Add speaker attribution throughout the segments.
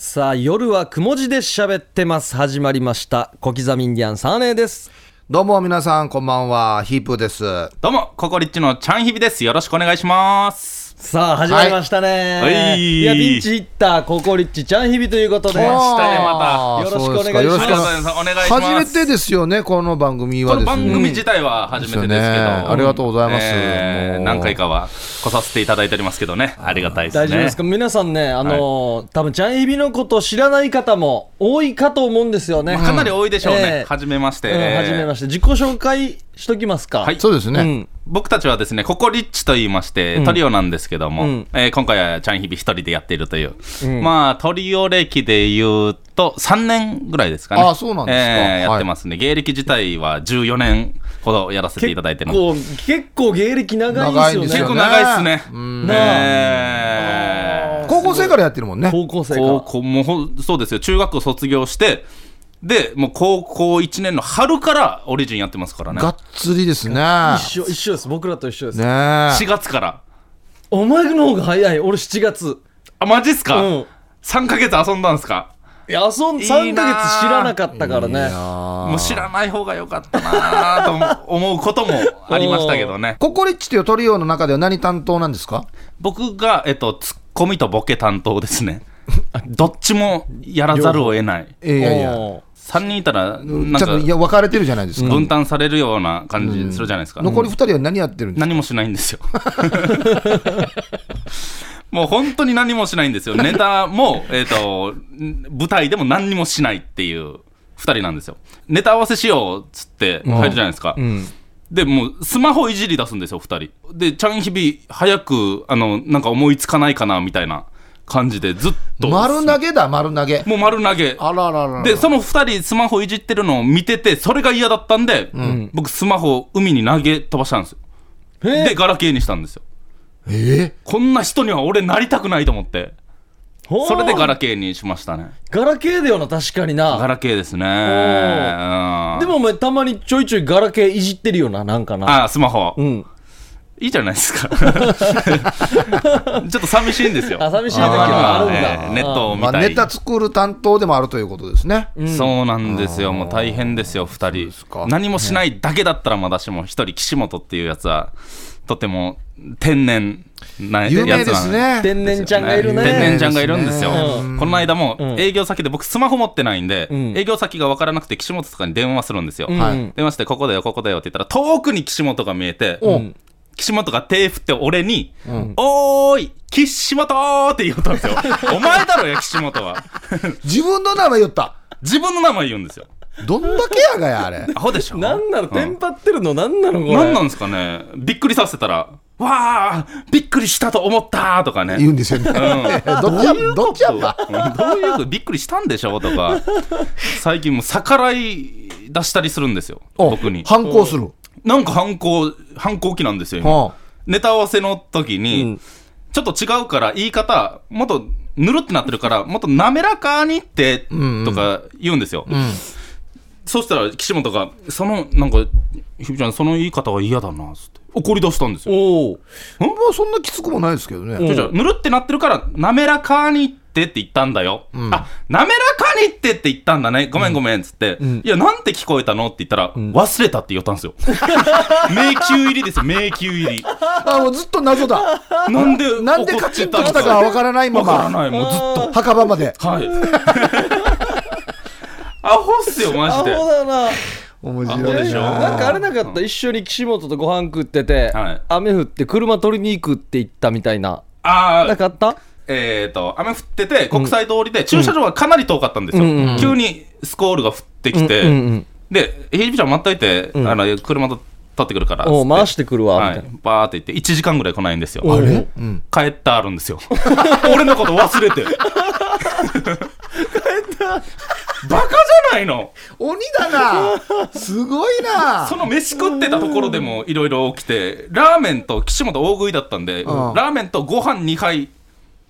Speaker 1: さあ夜はくも字で喋ってます。始まりました。小刻みインディアンサーネーです。
Speaker 2: どうも皆さんこんばんは。ヒープーです。
Speaker 3: どうも、ココリッチのチャンヒビです。よろしくお願いします。
Speaker 1: さあ始まりましたね、
Speaker 3: はい。
Speaker 1: いやピンチヒッターココリッチちゃんひびということで。
Speaker 3: ねま
Speaker 2: あー
Speaker 1: よろしくお願いします。
Speaker 2: 初めてですよねこの番組はね。
Speaker 3: 番組自体は初めてですけど、
Speaker 2: ですよねありがとうございます。
Speaker 3: えー何回かは来させていただいておりますけどね、ありがたいですね。
Speaker 1: 大丈夫ですか？皆さんねあのー多分ちゃんひびのことを知らない方も多いかと思うんですよね、
Speaker 3: まあかなり多いでしょうね。
Speaker 1: ええ。
Speaker 3: はじめまして。
Speaker 1: うん、はじめまして。自己紹介しときますか。
Speaker 3: はい。
Speaker 2: そうですね、
Speaker 1: うん。
Speaker 3: 僕たちはですね、ココリッチと言いまして、トリオなんですけども、
Speaker 1: うん。
Speaker 3: えー今回はチャンヒビ一人でやっているという、
Speaker 1: ん。
Speaker 3: まあ、トリオ歴で言うと、3年ぐらいですかね。
Speaker 2: あそうなんですか。
Speaker 3: えーや
Speaker 2: はい。
Speaker 3: ってますね。芸歴自体は14年ほどやらせていただいてる
Speaker 1: 結構結構芸歴長いんですよね。
Speaker 3: 結構
Speaker 2: 長いんですよね
Speaker 3: ね。え。ー
Speaker 2: 高校生からやってるもんね。
Speaker 1: 高校生から。
Speaker 3: 高校もそうですよ。中学校卒業してでもう高校1年の春からオリジンやってますからね。
Speaker 2: がっつりですね。
Speaker 1: 一緒一緒です。僕らと一緒です、
Speaker 2: ね
Speaker 3: 4月から。
Speaker 1: お前の方が早い。俺7月。
Speaker 3: あマジっすか、
Speaker 1: うん。
Speaker 3: 3ヶ月遊んだんすか？
Speaker 1: いや遊ん
Speaker 3: いい
Speaker 1: 3
Speaker 3: な
Speaker 1: ヶ月知らなかったからね。
Speaker 3: もう知らない方が良かったなと思うこともありましたけどね。
Speaker 2: ココリッチというトリオの中では何担当なんですか？
Speaker 3: 僕が、えっと、ツッコミとボケ担当ですね。どっちもやらざるを得ない。
Speaker 2: いやいや
Speaker 3: 3人いたらなんか
Speaker 2: ちょっといや分かれてるじゃないですか、
Speaker 3: 分担されるような感じするじゃないですか、
Speaker 2: 残り2人は何やってるんですか、
Speaker 3: 何もしないんですよ。もう本当に何もしないんですよ。ネタも、えっ、と、舞台でも何にもしないっていう二人なんですよ。ネタ合わせしようっつって入るじゃないですか。
Speaker 1: うん
Speaker 3: で、もうスマホいじり出すんですよ、二人。で、ちゃんひび、早く、あの、なんか思いつかないかな、みたいな感じでずっと。
Speaker 2: 丸投げだ丸投げ
Speaker 3: もう丸投げ。
Speaker 2: あらららら
Speaker 3: で、その二人スマホいじってるのを見てて、それが嫌だったんで、僕スマホを海に投げ飛ばしたんですよ。
Speaker 1: え？
Speaker 3: で、ガラケーにしたんですよ。
Speaker 2: え？
Speaker 3: こんな人には俺なりたくないと思って、それでガラケーにしましたね。
Speaker 1: ガラケーだよな確かにな
Speaker 3: ガラケーですね。うん
Speaker 1: でもお前たまにちょいちょいガラケーいじってるよななんかな
Speaker 3: あ、スマホ。
Speaker 1: うん
Speaker 3: いいじゃないですか。ちょっと寂しいんですよ。
Speaker 1: あ寂しい時はあるんだ。
Speaker 3: えーネットを見
Speaker 2: まあ、
Speaker 3: たい。
Speaker 2: ネタ作る担当でもあるということですね、
Speaker 3: そうなんですよ。もう大変ですよ、二人。何もしないだけだったらまだしも、一人、岸本っていうやつは、とても天然なやつなん
Speaker 2: で。すね。
Speaker 1: 天然ちゃんがいるね。
Speaker 3: 天然ちゃんがいるんですよ。
Speaker 1: う
Speaker 3: この間も
Speaker 1: ん。
Speaker 3: 営業先で僕スマホ持ってないんで、
Speaker 1: ん。
Speaker 3: 営業先が分からなくて岸本とかに電話するんですよ。電話して、ここだよ、ここだよって言ったら、遠くに岸本が見えて、
Speaker 2: うん
Speaker 3: 岸本が手振って俺に、おーい、岸本って言ったんですよ。お前だろや、岸本は。
Speaker 2: 自分の名前言った。
Speaker 3: 自分の名前言うんですよ。
Speaker 2: どんだけやがやあれ。
Speaker 3: アホでしょ。
Speaker 1: なんなのテンパってるのなんなのこれ。
Speaker 3: 何なんですかね。びっくりさせたら、わあ、びっくりしたと思ったとかね。
Speaker 2: 言うんですよね、どっちやどっちやった？
Speaker 3: うんどういうこと？びっくりしたんでしょとか、最近もう逆らい出したりするんですよ、
Speaker 2: お
Speaker 3: 僕に。
Speaker 2: 反抗する、
Speaker 3: なんか反抗、反抗期なんですよ、今。
Speaker 2: は
Speaker 3: ネタ合わせの時に、ちょっと違うから言い方、もっとぬるってなってるから、もっと滑らかにって、とか言うんですよ。
Speaker 2: あうん、
Speaker 3: そしたら岸本が、その、なんか、ひびちゃん、その言い方は嫌だな、つって。怒り出したんですよ。
Speaker 1: おお
Speaker 2: まあそんなきつくもないですけどね、
Speaker 3: ぬるってなってるから、滑らかにってって言ったんだよ。あ、滑らかにってって言ったんだね。ごめんごめんっつって、いや、なんて聞こえたのって言ったら、忘れたって言ったんですよ。迷宮入りですよ、迷宮入り。
Speaker 2: あもうずっと謎だ。
Speaker 3: なんで、
Speaker 2: なんでカチッときたかわからないまま。
Speaker 3: わからない、もうずっと。
Speaker 2: 墓場まで。
Speaker 3: はい。アホっすよ、マ
Speaker 1: アホ
Speaker 3: ジで。
Speaker 1: だな。
Speaker 2: 面
Speaker 3: アホでしょ？
Speaker 1: なんかあれなかった？一緒に岸本とご飯食ってて、
Speaker 3: はい。
Speaker 1: 雨降って車取りに行くって言ったみたいな。
Speaker 3: あー。
Speaker 1: なかった？
Speaker 3: えっ、と、雨降ってて、国際通りで、駐車場がかなり遠かったんですよ。
Speaker 1: うんうん
Speaker 3: 急にスコールが降ってきて、
Speaker 1: うんうん
Speaker 3: で、ひじびちゃん待っといて、あの、車と取ってくるから。
Speaker 1: おう回してくるわ
Speaker 3: はい
Speaker 1: みたいな、
Speaker 3: バーって言って、1時間ぐらい来ないんですよ。
Speaker 2: あれ、うん、
Speaker 3: 帰ったあるんですよ。俺のこと忘れて。帰った。バカじゃないの。
Speaker 2: 鬼だなすごいな
Speaker 3: その飯食ってたところでもいろいろ起きて、ラーメンと岸本大食いだったんで、
Speaker 2: ん
Speaker 3: ラーメンとご飯2杯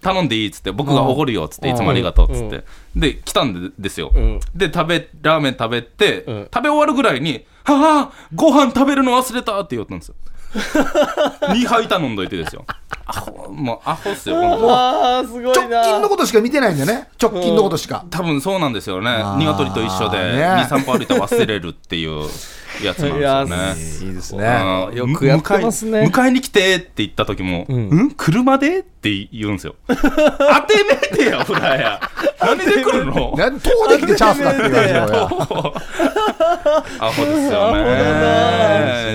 Speaker 3: 頼んでいいっつって、僕がおごるよっつって、いつもありがとうっつって。で、来たんでですよ。
Speaker 1: ん。
Speaker 3: で、食べ、ラーメン食べて、
Speaker 1: ん。
Speaker 3: 食べ終わるぐらいに、はあ、ご飯食べるの忘れたって言ったんですよ。2杯頼んどいてですよ。アホもうアホっすよ。本当
Speaker 1: ああすごいな。
Speaker 2: 直近のことしか見てないんだよね。直近のことしか、
Speaker 3: 多分そうなんですよね。鶏と一緒で
Speaker 2: ね。
Speaker 3: 23歩歩いたら忘れるっていうやつなんですよね。
Speaker 2: いいです
Speaker 3: う
Speaker 2: ね
Speaker 3: ん
Speaker 1: よくやってますね。
Speaker 3: 迎えに来てって言った時も、うん、車でって言うんですよ。当てねえでや、フラや。何で来るの？
Speaker 2: なん遠できてチャンスだって言われて
Speaker 3: アホですよね。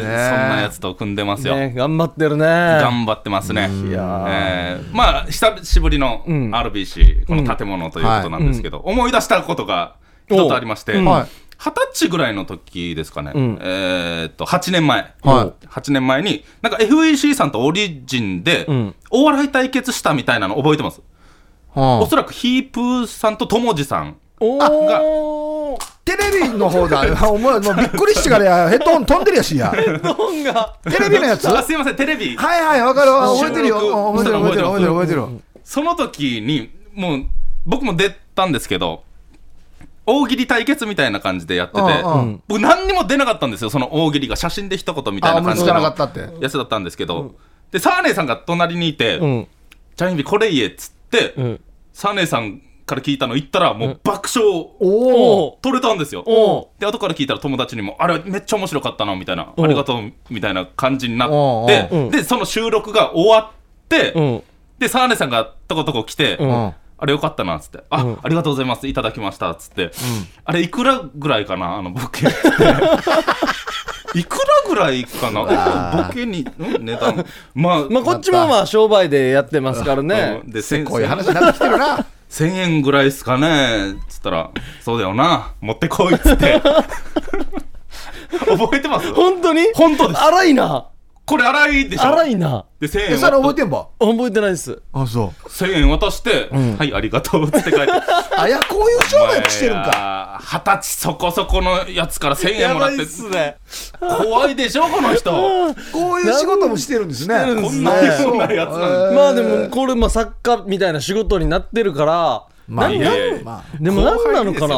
Speaker 2: な。
Speaker 3: そんなやつと組んでますよ。
Speaker 1: ね頑張ってるね。
Speaker 3: 頑張ってますね。
Speaker 1: いや
Speaker 3: まあ、久しぶりの RBC、この建物ということなんですけど、思い出したことが一つありまして、
Speaker 1: うん。
Speaker 2: はい
Speaker 3: 二十歳ぐらいの時ですかね、
Speaker 1: ん。
Speaker 3: えーっと、8年前、
Speaker 2: はい。
Speaker 3: 8年前に、なんか FEC さんとオリジンで
Speaker 1: ん、
Speaker 3: お笑い対決したみたいなの覚えてます、
Speaker 2: はあ。
Speaker 3: おそらくヒープーさんとともじさん。
Speaker 1: おお
Speaker 2: テレビの方だ。お前もうびっくりしてからや。ヘッドホン飛んでるやしや。
Speaker 1: ドンが。
Speaker 2: テレビのやつ？
Speaker 3: あすいません、テレビ。
Speaker 2: はいはいわかるわ。覚えてるよ。覚えてる覚えてる覚えてる覚えてる。
Speaker 3: その時に、もう、僕も出たんですけど、大喜利対決みたいな感じでやってて、僕何にも出なかったんですよ、その大喜利が。写真で一言みたいな感じの
Speaker 2: かなかったって。
Speaker 3: やつだったんですけど、で、サーネーさんが隣にいて、
Speaker 1: うん。
Speaker 3: チャインビこれ言えっつって、
Speaker 1: うん。
Speaker 3: サーネーさんから聞いたの言ったら、もう爆笑取れたんですよ。
Speaker 1: お
Speaker 3: で、後から聞いたら友達にも、あれめっちゃ面白かったな、みたいな、
Speaker 1: お
Speaker 3: ありがとう、みたいな感じにな
Speaker 2: お
Speaker 3: って
Speaker 1: お、
Speaker 3: で、その収録が終わって、
Speaker 1: うん。
Speaker 3: で、サーネさんがとことこ来て、あれよかったなっつって、あ、
Speaker 1: うん。
Speaker 3: ありがとうございます、いただきました。っつって、あれいくらぐらいかな、あのボケ。って。いくらぐらいかな、ボケに、ん値段、まあ、
Speaker 1: まあこっちもまあ商売でやってますからね。
Speaker 3: うん。で、
Speaker 2: こういう話になってきてるな。
Speaker 3: 1000円ぐらいっすかね。つったら、そうだよな、持ってこいっつって。覚えてます？
Speaker 1: 本当に？
Speaker 3: 本当です。
Speaker 1: 荒いな
Speaker 3: これ荒いでしょ。
Speaker 1: 荒いな。
Speaker 3: で、1000
Speaker 2: え
Speaker 3: 円
Speaker 2: それ覚え
Speaker 3: 渡
Speaker 2: てんば
Speaker 1: 覚えてないです。
Speaker 2: あそう。
Speaker 3: 1000円渡して、はい、ありがとうって帰って。
Speaker 2: あいやこういう商売してるんか。
Speaker 3: か。二十歳そこそこのやつから1000円もらって、
Speaker 1: ね。
Speaker 3: 怖いでしょ、この人。
Speaker 2: こういう仕事もしてるんですね。
Speaker 1: してるんですね
Speaker 3: こんなようなやつなんだ。
Speaker 1: まあでもこれまあ作家みたいな仕事になってるから。
Speaker 2: まあ
Speaker 3: いやいやいや
Speaker 2: まあ。
Speaker 1: でも何なのかな。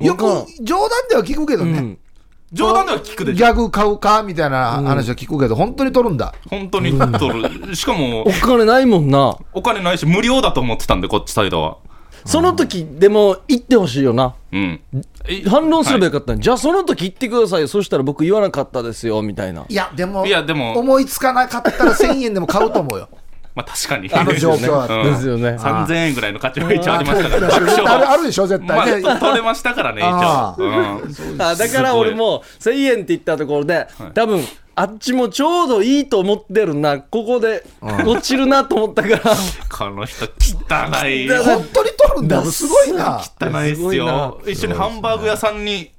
Speaker 2: よ。く冗談では聞くけどね。
Speaker 1: うん
Speaker 3: 冗談では聞くでしょ。
Speaker 2: ギャグ買うかみたいな話は聞くけど本当に取るんだ。
Speaker 3: 本当に取る。しかも
Speaker 1: お、金ないもんな。
Speaker 3: お金ないし、無料だと思ってたんで、こっちサイドは。
Speaker 1: その時でも言ってほしいよな。
Speaker 3: うん。え
Speaker 1: 反論すればよかったんじゃあその時言ってくださいよ。そしたら僕言わなかったですよみたいな。い
Speaker 2: やでも
Speaker 3: いやでも
Speaker 2: 思いつかなかったら1000円でも買うと思うよ
Speaker 3: まあ確かに。
Speaker 2: あの状況は。
Speaker 3: うん。
Speaker 1: ですよね。
Speaker 3: 3000円ぐらいの価値は一応ありましたから、爆
Speaker 2: ああるでしょ絶
Speaker 3: まあ、
Speaker 2: 対ね
Speaker 3: と取れましたからね、一
Speaker 2: あ
Speaker 3: 応。うん。
Speaker 1: あだから俺も1000円って言ったところで、多分あっちもちょうどいいと思ってるな。ここで落ちるなと思ったから。
Speaker 3: この人、汚い。
Speaker 1: だ
Speaker 2: 本当に取るんだ。すごいな。
Speaker 3: 汚いっ
Speaker 1: す
Speaker 3: よ。一緒にハンバーグ屋さんに。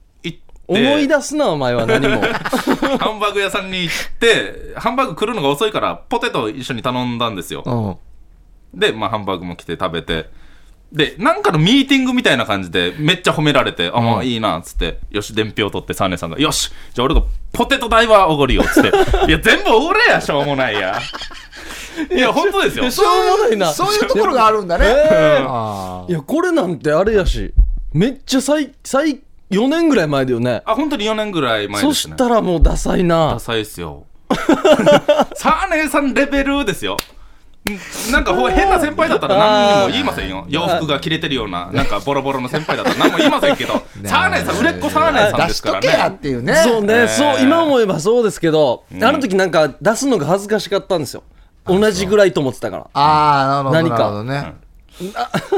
Speaker 1: 思い出すなお前は何も。
Speaker 3: ハンバーグ屋さんに行って、ハンバーグ来るのが遅いから、ポテト一緒に頼んだんですよ。
Speaker 2: うん。
Speaker 3: で、まあ、ハンバーグも来て食べて、で、なんかのミーティングみたいな感じで、めっちゃ褒められて、あ、まあいいな、つって、よし、伝票取って、サーネさんが、よし、じゃあ俺がポテト代はおごるよ、つって、いや、全部俺や、しょうもないや。いや、本当ですよ。
Speaker 1: しょうもないな。
Speaker 2: そういうところがあるんだね。
Speaker 1: えー。
Speaker 2: あ
Speaker 1: いやこれなんてあれやしめっちゃ最最4年ぐらい前だよね。
Speaker 3: あ、本当に4年ぐらい前
Speaker 1: そ
Speaker 3: ですね。
Speaker 1: したらもうダサいな。
Speaker 3: ダサいっすよ。サーネさんレベルですよ。んなんかほ変な先輩だったら何にも言いませんよ。洋服が着れてるような、なんかボロボロの先輩だったら何も言いませんけど、サーネさん、売れっ子サーネさん
Speaker 2: 出
Speaker 3: ですから
Speaker 2: しとけやっ
Speaker 3: ね。
Speaker 2: ていうね。
Speaker 1: そうね、
Speaker 3: えー
Speaker 1: そう今思えばそうですけど、
Speaker 3: ん。
Speaker 1: あの時なんか出すのが恥ずかしかったんですよ。同じぐらいと思ってたから。
Speaker 2: ああなるほど
Speaker 1: 何か。
Speaker 2: なるほどね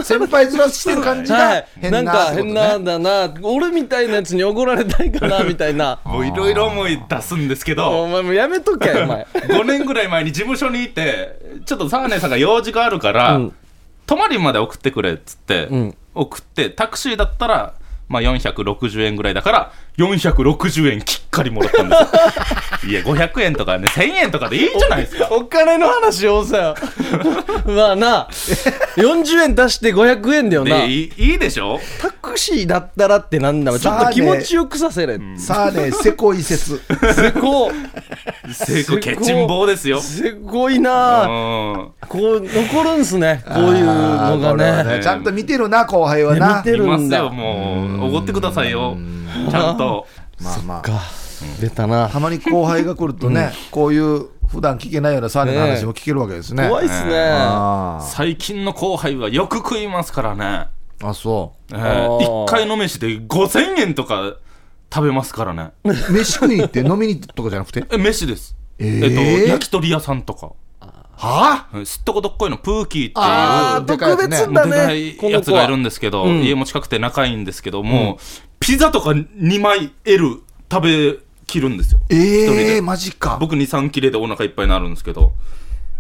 Speaker 2: 先輩ずらしてる感じ
Speaker 1: は
Speaker 2: が
Speaker 1: い、
Speaker 2: 変
Speaker 1: なか
Speaker 2: なんってこと
Speaker 1: 変な
Speaker 2: ね
Speaker 1: だな。俺みたいなやつにおごられたいかなみたいな。
Speaker 3: もういろいろ思い出すんですけ
Speaker 1: お
Speaker 3: ど、
Speaker 1: 前もうやめとけお前。
Speaker 3: 5年ぐらい前に事務所にいて、ちょっとサーネさんが用事があるから、
Speaker 1: うん。
Speaker 3: 泊まりまで送ってくれっつって、
Speaker 1: うん。
Speaker 3: 送って、タクシーだったら、まあ、460円ぐらいだから、460円きっかりもらったんですよ。いや、500円とかね、1000円とかでいいじゃないですか。
Speaker 1: お金の話をさよまあな。40円出して500円だよな。
Speaker 3: でいいいいでしょ？
Speaker 1: タクシーだったらってなんだわ。ちょっと気持ちよくさせれ。
Speaker 2: さあねせこい説。
Speaker 1: せこ。
Speaker 3: 成功ケチンボですよ。
Speaker 1: せこい
Speaker 3: うん。
Speaker 1: なこう残るんすね。こういうのがね。
Speaker 2: ちゃんと見てるな後輩はいな。
Speaker 1: や見てるんだ。
Speaker 3: よ、もう。おごってくださいよ。ちゃんと。
Speaker 2: まあまあ
Speaker 1: か出たな
Speaker 2: たまに後輩が来るとね、こういう普段聞けないようなサーネの話も聞けるわけですね。
Speaker 1: 怖いっすね
Speaker 2: あ
Speaker 3: 最近の後輩はよく食いますからね。
Speaker 2: ーあ、そ
Speaker 3: え
Speaker 1: あー
Speaker 3: ー、1回の飯で5000円とか食べますからね。
Speaker 2: う。飯食いって飲みに行ってとかじゃなくて？
Speaker 3: え、飯です。
Speaker 2: え
Speaker 3: っと、焼き鳥屋さんとか。
Speaker 2: は
Speaker 3: うんすっとこどっこいのプーキーっていう。
Speaker 1: 特別だ
Speaker 3: でか
Speaker 1: ね
Speaker 3: いやつがいるんですけど、
Speaker 1: うん
Speaker 3: 家も近くて仲いいんですけども、ピザとか2枚 L 食べきるんですよ。
Speaker 2: え
Speaker 3: 人
Speaker 2: え
Speaker 3: で
Speaker 2: ー、マジか。
Speaker 3: 僕2、3切れでお腹いっぱいになるんですけど、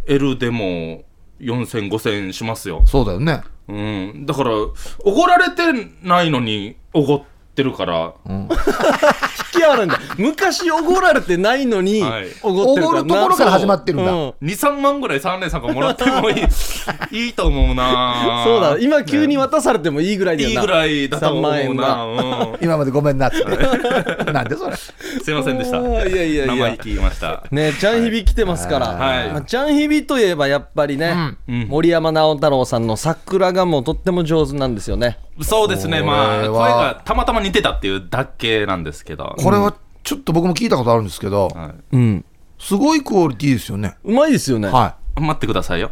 Speaker 3: L でも4000、5000しますよ。
Speaker 2: そうだよね。
Speaker 3: うん。だから、おごられてないのにおごってるから、
Speaker 1: 引きあるんだ。昔おごられてないのに
Speaker 3: はい。
Speaker 1: おごってるから。
Speaker 2: おごるところから始まってるんだ。
Speaker 1: う。ん
Speaker 3: 2、3万ぐらい3年さんがもらってもいい、いいと思うな。
Speaker 1: そうだ。今急に渡されてもいいぐらいだよな。い
Speaker 3: いぐらいだと思う
Speaker 1: 3
Speaker 3: な。
Speaker 1: 万
Speaker 3: うん。
Speaker 2: 今までごめんなって。なんでそれ？
Speaker 3: すいませんでした。
Speaker 1: あーいやいやいや。
Speaker 3: 生意気言いました。
Speaker 1: ねちゃんひび来てますから、
Speaker 3: はい。
Speaker 1: まあちゃんひびといえばやっぱりね、
Speaker 3: うん。
Speaker 1: 森山直太朗さんの桜がもうとっても上手なんですよね
Speaker 3: そうですね、まあ、
Speaker 2: これは
Speaker 3: 声がたまたま似てたっていうだけなんですけど。
Speaker 2: これはちょっと僕も聞いたことあるんですけど、
Speaker 3: はい
Speaker 1: うん
Speaker 2: すごいクオリティですよね。
Speaker 1: うまいですよね、
Speaker 2: はい。
Speaker 3: 待ってくださいよ。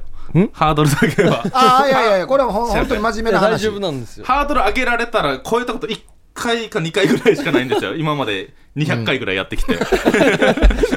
Speaker 3: ハードルだけは。
Speaker 2: ああ、いやいやいや、これは本当に真面
Speaker 1: い
Speaker 2: 目な話。
Speaker 1: や大丈夫なんですよ
Speaker 3: ハードル上げられたら超えたこと1回か2回ぐらいしかないんですよ。今まで200回ぐらいやってきて。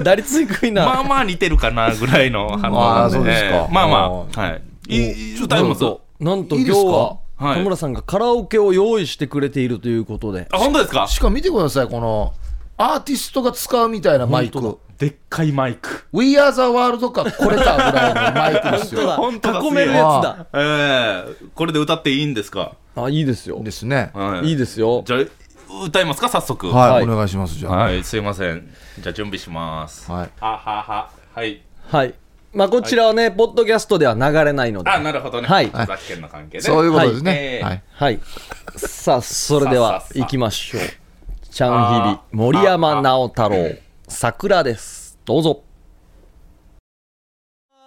Speaker 1: 打率低いな、
Speaker 3: まあまあ似てるかなぐらいの反応
Speaker 2: あ
Speaker 3: なんで。
Speaker 2: ーそうですか
Speaker 3: ええまあま
Speaker 2: あ
Speaker 3: あ、はい。いい歌います。
Speaker 1: なんと
Speaker 2: いいですか
Speaker 1: 今日は
Speaker 3: はい
Speaker 1: 田村さんがカラオケを用意してくれているということで、
Speaker 3: あ、本当ですか？
Speaker 2: しかも見てください、このアーティストが使うみたいなマイク。
Speaker 3: でっかいマイク。
Speaker 2: We Are the World かこれかぐらいのマイクですよ。
Speaker 1: 本当だ囲めるやつだ
Speaker 3: ええこれで歌っていいんですか？
Speaker 1: あいいですよ
Speaker 2: ですね。
Speaker 3: はい
Speaker 1: いいですよ
Speaker 3: じゃあ、歌いますか？早速。
Speaker 2: はい、
Speaker 1: はい
Speaker 2: お願いします、じゃあ。
Speaker 3: はい、すいません。じゃあ準備します。
Speaker 2: はい。
Speaker 3: ははは。はい。
Speaker 1: はいまあこちらはね、ポッドキャストでは流れないので。
Speaker 3: あ、なるほどね。
Speaker 1: はい。
Speaker 3: 著作権の関係で。
Speaker 2: そういうことです
Speaker 3: はい。
Speaker 2: ね。はい。
Speaker 1: はい。さあそれでは行きましょう。ちゃんひび森山直太朗桜です。どうぞ。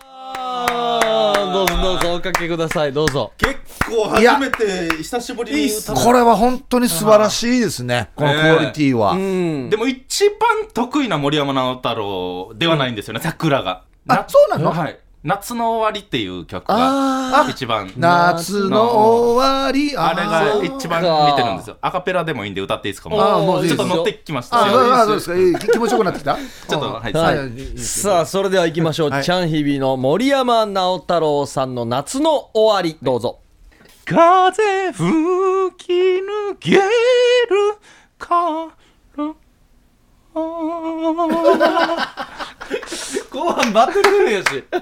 Speaker 1: あーどうぞどうぞおかけください。どうぞ。
Speaker 3: 結構初めて久しぶりに歌
Speaker 2: これは本当に素晴らしいですね、このクオリティは。
Speaker 1: うん。
Speaker 3: でも一番得意な森山直太朗ではないんですよね、桜が。
Speaker 2: あ、そうなの？
Speaker 3: はい。夏の終わりっていう曲が
Speaker 1: あ
Speaker 3: 一番。
Speaker 2: 夏の終わり、
Speaker 3: あれが一番似てるんですよ。アカペラでもいいんで歌っていいですか？も
Speaker 2: あーもう
Speaker 3: ちょっと乗ってきました。
Speaker 2: あ、
Speaker 3: ちょ
Speaker 2: あそうですか。いい。気気持ちよくなってきた？
Speaker 3: っと、はい。
Speaker 1: はい
Speaker 2: はいいい。です
Speaker 1: さあそれでは行きましょう、
Speaker 2: はい。
Speaker 1: ちゃんひびの森山直太朗さんの夏の終わり。どうぞ。
Speaker 3: 風吹き抜けるから
Speaker 1: 後半バトルやし
Speaker 3: やっぱ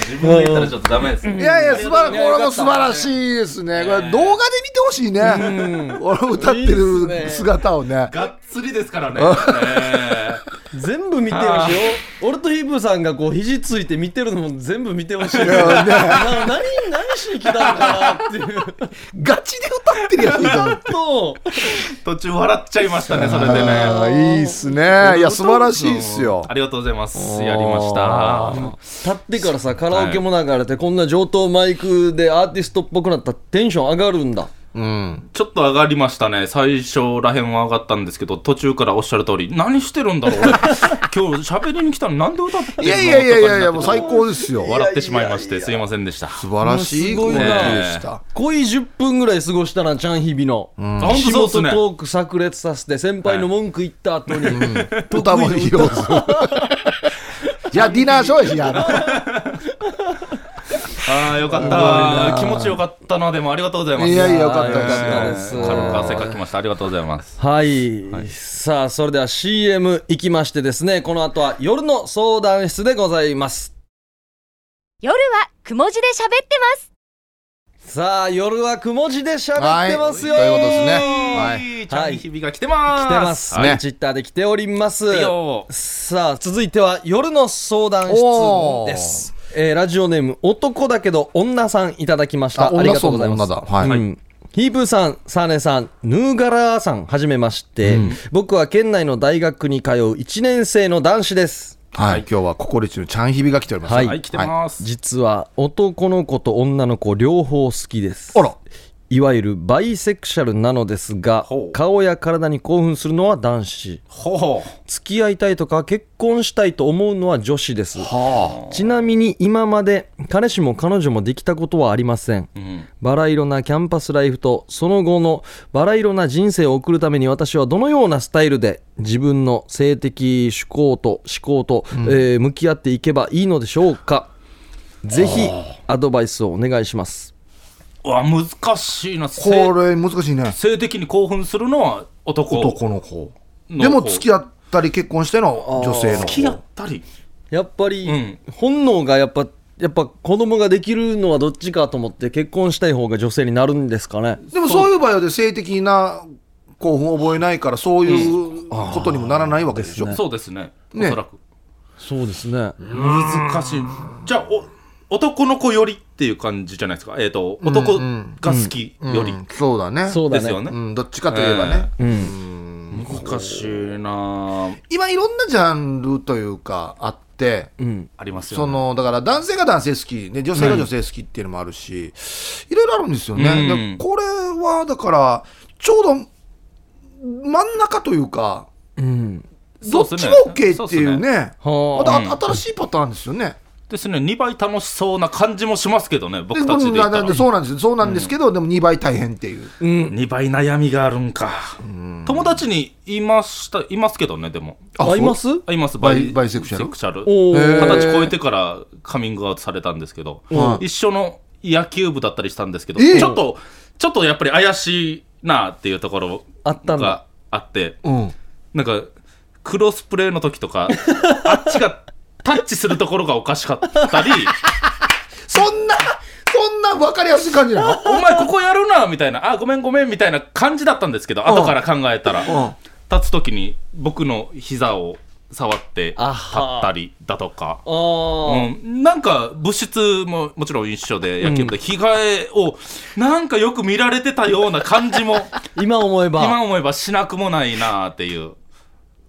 Speaker 3: 自分で言ったらちょっとダメですね。
Speaker 2: いやいや、素晴らこれも素晴らしいですね。これ動画で見てほしいね。俺歌ってる
Speaker 1: ね
Speaker 2: 姿をね。
Speaker 3: がっつりですからね。え
Speaker 1: 全部見てほしいよ 俺とヒープーさんがこう肘ついて見てるのも全部見てほしいな何何しに来たのかなっていう
Speaker 2: ガチで歌ってるやついたの。
Speaker 1: と
Speaker 3: ー途中笑っちゃいましたね、それでね。
Speaker 2: いいっすね。いや、素晴らしいっすよ
Speaker 3: あ。りがとうございます。やりました。
Speaker 1: 立ってからさカラオケも流れてこんな上等マイクでアーティストっぽくなったらテンション上がるんだ
Speaker 2: うん。
Speaker 3: ちょっと上がりましたね。最初らへんは上がったんですけど、途中からおっしゃる通り、何してるんだろう、俺。今日喋りに来たのになんで歌って
Speaker 2: いやいやいやいやいや、もう最高ですよ。
Speaker 3: 笑ってしまいまして、すいませんでした。
Speaker 2: 素晴らしいクオリティでした。
Speaker 1: 恋10分ぐらい過ごしたなちゃん日々の、
Speaker 3: あ本
Speaker 1: 仕
Speaker 3: 当そうっすね。
Speaker 1: 事トーク炸裂させて先輩の文句言った後に、
Speaker 2: 歌もいいよ。じゃあ、ディナーショーやしや。
Speaker 3: ああ、よかった。気持ちよかったな、でもありがとうございます。
Speaker 2: いやいや、よかった
Speaker 1: よかった
Speaker 2: で
Speaker 1: ですす
Speaker 3: 軽く汗かきました。ありがとうございます。
Speaker 1: はい、さあそれでは CM 行きましてですねこの後は夜の相談室でございます
Speaker 4: 夜はくも字で喋ってます。
Speaker 1: さあ夜はくも字で喋ってますよ、
Speaker 2: はいということですねはい
Speaker 3: い。チャンヒビが来てます。
Speaker 1: 来てます、
Speaker 3: はい。
Speaker 1: ツイッターで来ておりますさあ続いては夜の相談室ですえーラジオネーム男だけど女さんいただきました。
Speaker 2: あ
Speaker 1: ありがとうございます。
Speaker 2: 女だ。はい。
Speaker 1: うん。ヒープーさん、サーネさん、ヌーガラーさん、はじめまして、僕は県内の大学に通う1年生の男子です。
Speaker 2: はい、今日はココリチのちゃんひびが来ております。
Speaker 1: はい。
Speaker 3: はい、来てます。
Speaker 1: 実は男の子と女の子両方好きです。
Speaker 2: あら、
Speaker 1: いわゆるバイセクシャルなのですが顔や体に興奮するのは男子。
Speaker 3: ほ
Speaker 1: 付き合いたいとか結婚したいと思うのは女子です。
Speaker 2: は
Speaker 1: ちなみに今まで彼氏も彼女もできたことはありません。
Speaker 3: う、うん、
Speaker 1: バラ色なキャンパスライフとその後のバラ色な人生を送るために私はどのようなスタイルで自分の性的趣向と思考と、えー向き合っていけばいいのでしょうか。ぜひアドバイスをお願いします。
Speaker 3: うわ難しいな。
Speaker 2: こ
Speaker 3: 性
Speaker 2: れ難しいね。
Speaker 3: 性的に興奮するのは男。
Speaker 2: 男の子。
Speaker 3: の
Speaker 2: でも付き合ったり結婚しての女性の
Speaker 3: 付き合ったり。
Speaker 1: やっぱり、
Speaker 3: うん。
Speaker 1: 本能がやっぱやっぱ子供ができるのはどっちかと思って結婚したい方が女性になるんですかね。
Speaker 2: でもそういう場合はで性的な興奮を覚えないからそういうことにもならないわけでしょ、
Speaker 3: そうですね。お
Speaker 2: ね
Speaker 3: そらく。
Speaker 1: そうですね。
Speaker 3: 難しい。じゃあお男の子よりっていう感じじゃないですか？えっ、と男が好きより、
Speaker 2: うんそうだね。
Speaker 1: そうだね。
Speaker 3: ですよね、
Speaker 2: うん、どっちかといえばね、
Speaker 1: うん。
Speaker 3: 難しいなあ
Speaker 2: 今いろんなジャンルというかあって
Speaker 1: うん。
Speaker 3: ありますよね。
Speaker 2: そのだから男性が男性好き、ね、女性が女性好きっていうのもあるし、いろいろあるんですよね、
Speaker 3: うん。
Speaker 2: でこれはだからちょうど真ん中というか
Speaker 1: うん。
Speaker 2: どっちも OK っていう
Speaker 3: そうね。
Speaker 2: ま
Speaker 1: あ。
Speaker 2: た新しいパターンですよね。
Speaker 3: ですね2倍楽しそうな感じもしますけどね
Speaker 2: で
Speaker 3: 僕たちで言ったら。
Speaker 2: でそうなんです。そうなんですけど、でも2倍大変っていう。
Speaker 1: うん。
Speaker 3: 2倍悩みがあるんか。友達にいましたいますけどねでも。
Speaker 1: あいます？
Speaker 3: あいます。
Speaker 2: バイバイセクシャル？
Speaker 3: 二十歳超えてからカミングアウトされたんですけど、
Speaker 2: うん。
Speaker 3: 一緒の野球部だったりしたんですけど、
Speaker 2: ええ。
Speaker 3: ちょっとちょっとやっぱり怪しいなっていうところ
Speaker 1: あったんだ。
Speaker 3: があって
Speaker 2: うん。
Speaker 3: なんかクロスプレーの時とか あっちがタッチするところがおかしかったり。
Speaker 2: そんなそんな分かりやすい感じなの？
Speaker 3: お前ここやるなみたいな。あごめんごめんみたいな感じだったんですけど後から考えたら。
Speaker 2: うん。
Speaker 3: 立つ時に僕の膝を触って立ったりだとか。うん、なんか物質ももちろん一緒で野球部で。着替えをなんかよく見られてたような感じも。
Speaker 1: 今思えば。
Speaker 3: 今思えばしなくもないなっていう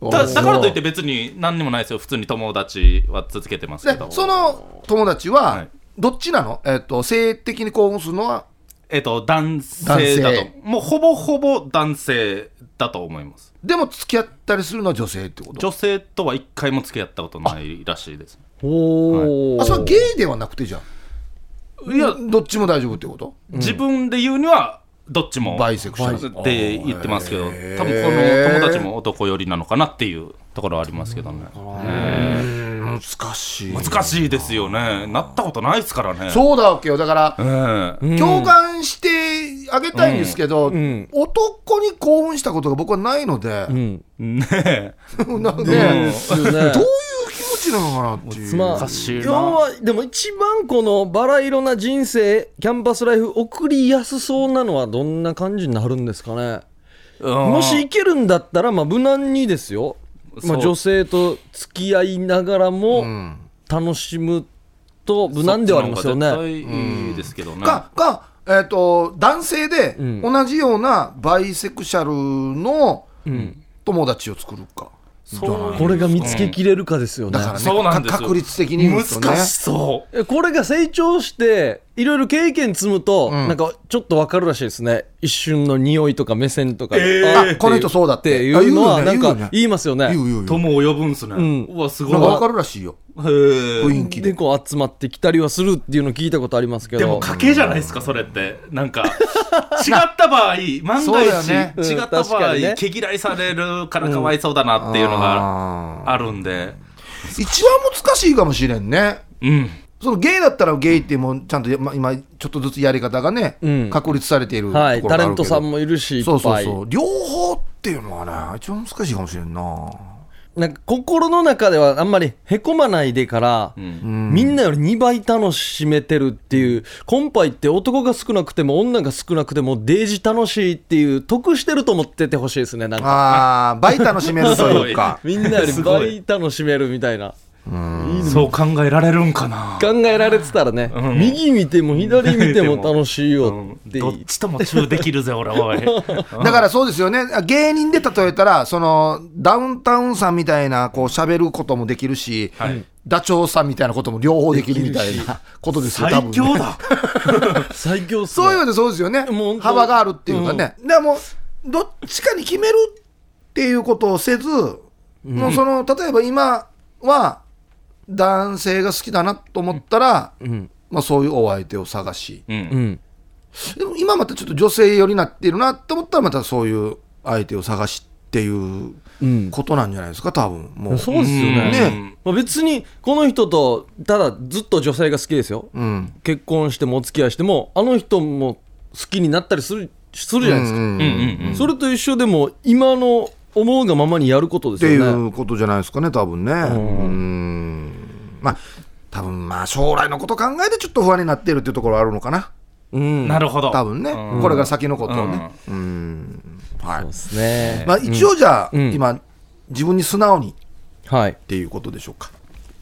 Speaker 3: だだからといって別に何にもないですよ。普通に友達は続けてますけど。
Speaker 2: でその友達
Speaker 3: は
Speaker 2: はい。どっちなの、えっと性的に興奮するのは？
Speaker 3: えっと男性だと。もうほぼほぼ男性だと思います。
Speaker 2: でも付き合ったりするのは女性ってこと？
Speaker 3: 女性とは一回も付き合ったことないらしいです。
Speaker 1: おお、
Speaker 2: あそれはゲイではなくてじゃん。
Speaker 3: いや
Speaker 2: どっちも大丈夫ってこと？
Speaker 3: 自分で言うにはどっちも
Speaker 2: バイセクシャル
Speaker 3: って言ってますけど多分この友達も男寄りなのかなっていうところはありますけどね。
Speaker 2: 難しい。
Speaker 3: 難しいですよね。なったことないですからね。
Speaker 2: そうだわけよ。だから
Speaker 3: うん。
Speaker 2: 共感してあげたいんですけど、
Speaker 1: ん。
Speaker 2: 男に興奮したことが僕はないので、
Speaker 1: うん。
Speaker 3: ねえ。
Speaker 2: なんで、
Speaker 3: うん。
Speaker 2: どういう持ちなのかなっていう。
Speaker 1: まあ要はでも一番このバラ色な人生キャンパスライフ送りやすそうなのはどんな感じになるんですかね？もしいけるんだったらまあ無難にですよ、まあ、女性と付き合いながらも
Speaker 2: うん。
Speaker 1: 楽しむと無難ではありますよね。
Speaker 3: 絶対いいですけどね。
Speaker 2: かか、えー、と男性で
Speaker 1: ん。
Speaker 2: 同じようなバイセクシャルの
Speaker 1: ん。
Speaker 2: 友達を作るか、
Speaker 3: そう
Speaker 1: これが見つけきれるかですよね、
Speaker 2: だからね
Speaker 3: そうなんです
Speaker 2: 確率的にね。
Speaker 3: 難しそう。
Speaker 1: えこれが成長していろいろ経験積むと、
Speaker 2: ん。
Speaker 1: なんかちょっとわかるらしいですね。一瞬の匂いとか目線とか、
Speaker 3: えー。
Speaker 2: あこの人そうだっ
Speaker 1: ってていうのは
Speaker 2: あ
Speaker 1: なんか言いますよね。
Speaker 3: 友を呼ぶんすね、
Speaker 1: ん。
Speaker 3: うわすごい。
Speaker 2: なんか分かるらしいよ雰囲気で。
Speaker 1: でこう集まってきたりはするっていうの聞いたことありますけど。
Speaker 3: でも賭けじゃないですかそれって。なんか違った場合万が一、
Speaker 2: ね。
Speaker 1: うん。
Speaker 3: 違った場合、毛嫌いされるからかわいそうだなっていうのが
Speaker 2: あ
Speaker 3: あるんで。
Speaker 2: ー一番難しいかもしれんね。
Speaker 3: うん。
Speaker 2: そのゲイだったらゲイってもうちゃんとやま今ちょっとずつやり方がね、
Speaker 1: うん。
Speaker 2: 確立されているところがあ
Speaker 1: はい
Speaker 2: るけど。
Speaker 1: タレントさんもいるしいっぱ
Speaker 2: そ
Speaker 1: いう
Speaker 2: そうそう。両方っていうのはね一番難しいかもしれんな
Speaker 1: なんか心の中ではあんまりへこまないでから、
Speaker 3: うん。
Speaker 1: みんなより2倍楽しめてるっていうコンパイって男が少なくても女が少なくてもデージ楽しいっていう得してると思っててほしいですねなんか。
Speaker 2: あー倍楽しめるというか。
Speaker 1: みんなより倍楽しめるみたいな
Speaker 3: そう考えられるんかな。
Speaker 1: 考えられてたらね、
Speaker 3: うん。
Speaker 1: 右見ても左見ても楽しいよって。
Speaker 3: どっちともチューできるぜ俺おい。
Speaker 2: だからそうですよね。芸人で例えたらそのダウンタウンさんみたいなこう喋ることもできるし、
Speaker 3: はい。
Speaker 2: ダチョウさんみたいなことも両方できるみたいなことですよ多
Speaker 3: 最強だ。
Speaker 1: 最強
Speaker 2: そういう意味でそうですよね。幅があるっていうかね、でもどっちかに決めるっていうことをせず、もうその例えば今は男性が好きだなと思ったら、
Speaker 1: ん。
Speaker 2: まあ、そういうお相手を探し。
Speaker 3: うん。
Speaker 1: うん。
Speaker 2: でも今またちょっと女性寄りになっているなと思ったらまたそういう相手を探しっていう
Speaker 1: うん。
Speaker 2: ことなんじゃないですか多分。もう。
Speaker 1: そうですよね。
Speaker 2: ね。
Speaker 1: まあ、別にこの人とただずっと女性が好きですよ。
Speaker 2: うん。
Speaker 1: 結婚してもお付き合いしてもあの人も好きになったりするするじゃないですか、
Speaker 2: うん
Speaker 3: うんうん。うん
Speaker 1: それと一緒でも今の思うがままにやることで
Speaker 2: ってい
Speaker 1: すよね
Speaker 2: うことじゃないですかね多分ね。うんまあ多分まあ将来のこと考えてちょっと不安になっているっていうところはあるのかな。
Speaker 1: うん。
Speaker 3: なるほど。
Speaker 2: 多分ね、
Speaker 3: うん。
Speaker 2: これが先のことをね。うん。はい。
Speaker 1: そうですね、
Speaker 2: まあ一応じゃあ、
Speaker 1: うん。
Speaker 2: 今自分に素直にっ
Speaker 1: はい。
Speaker 2: ていうことでしょうか。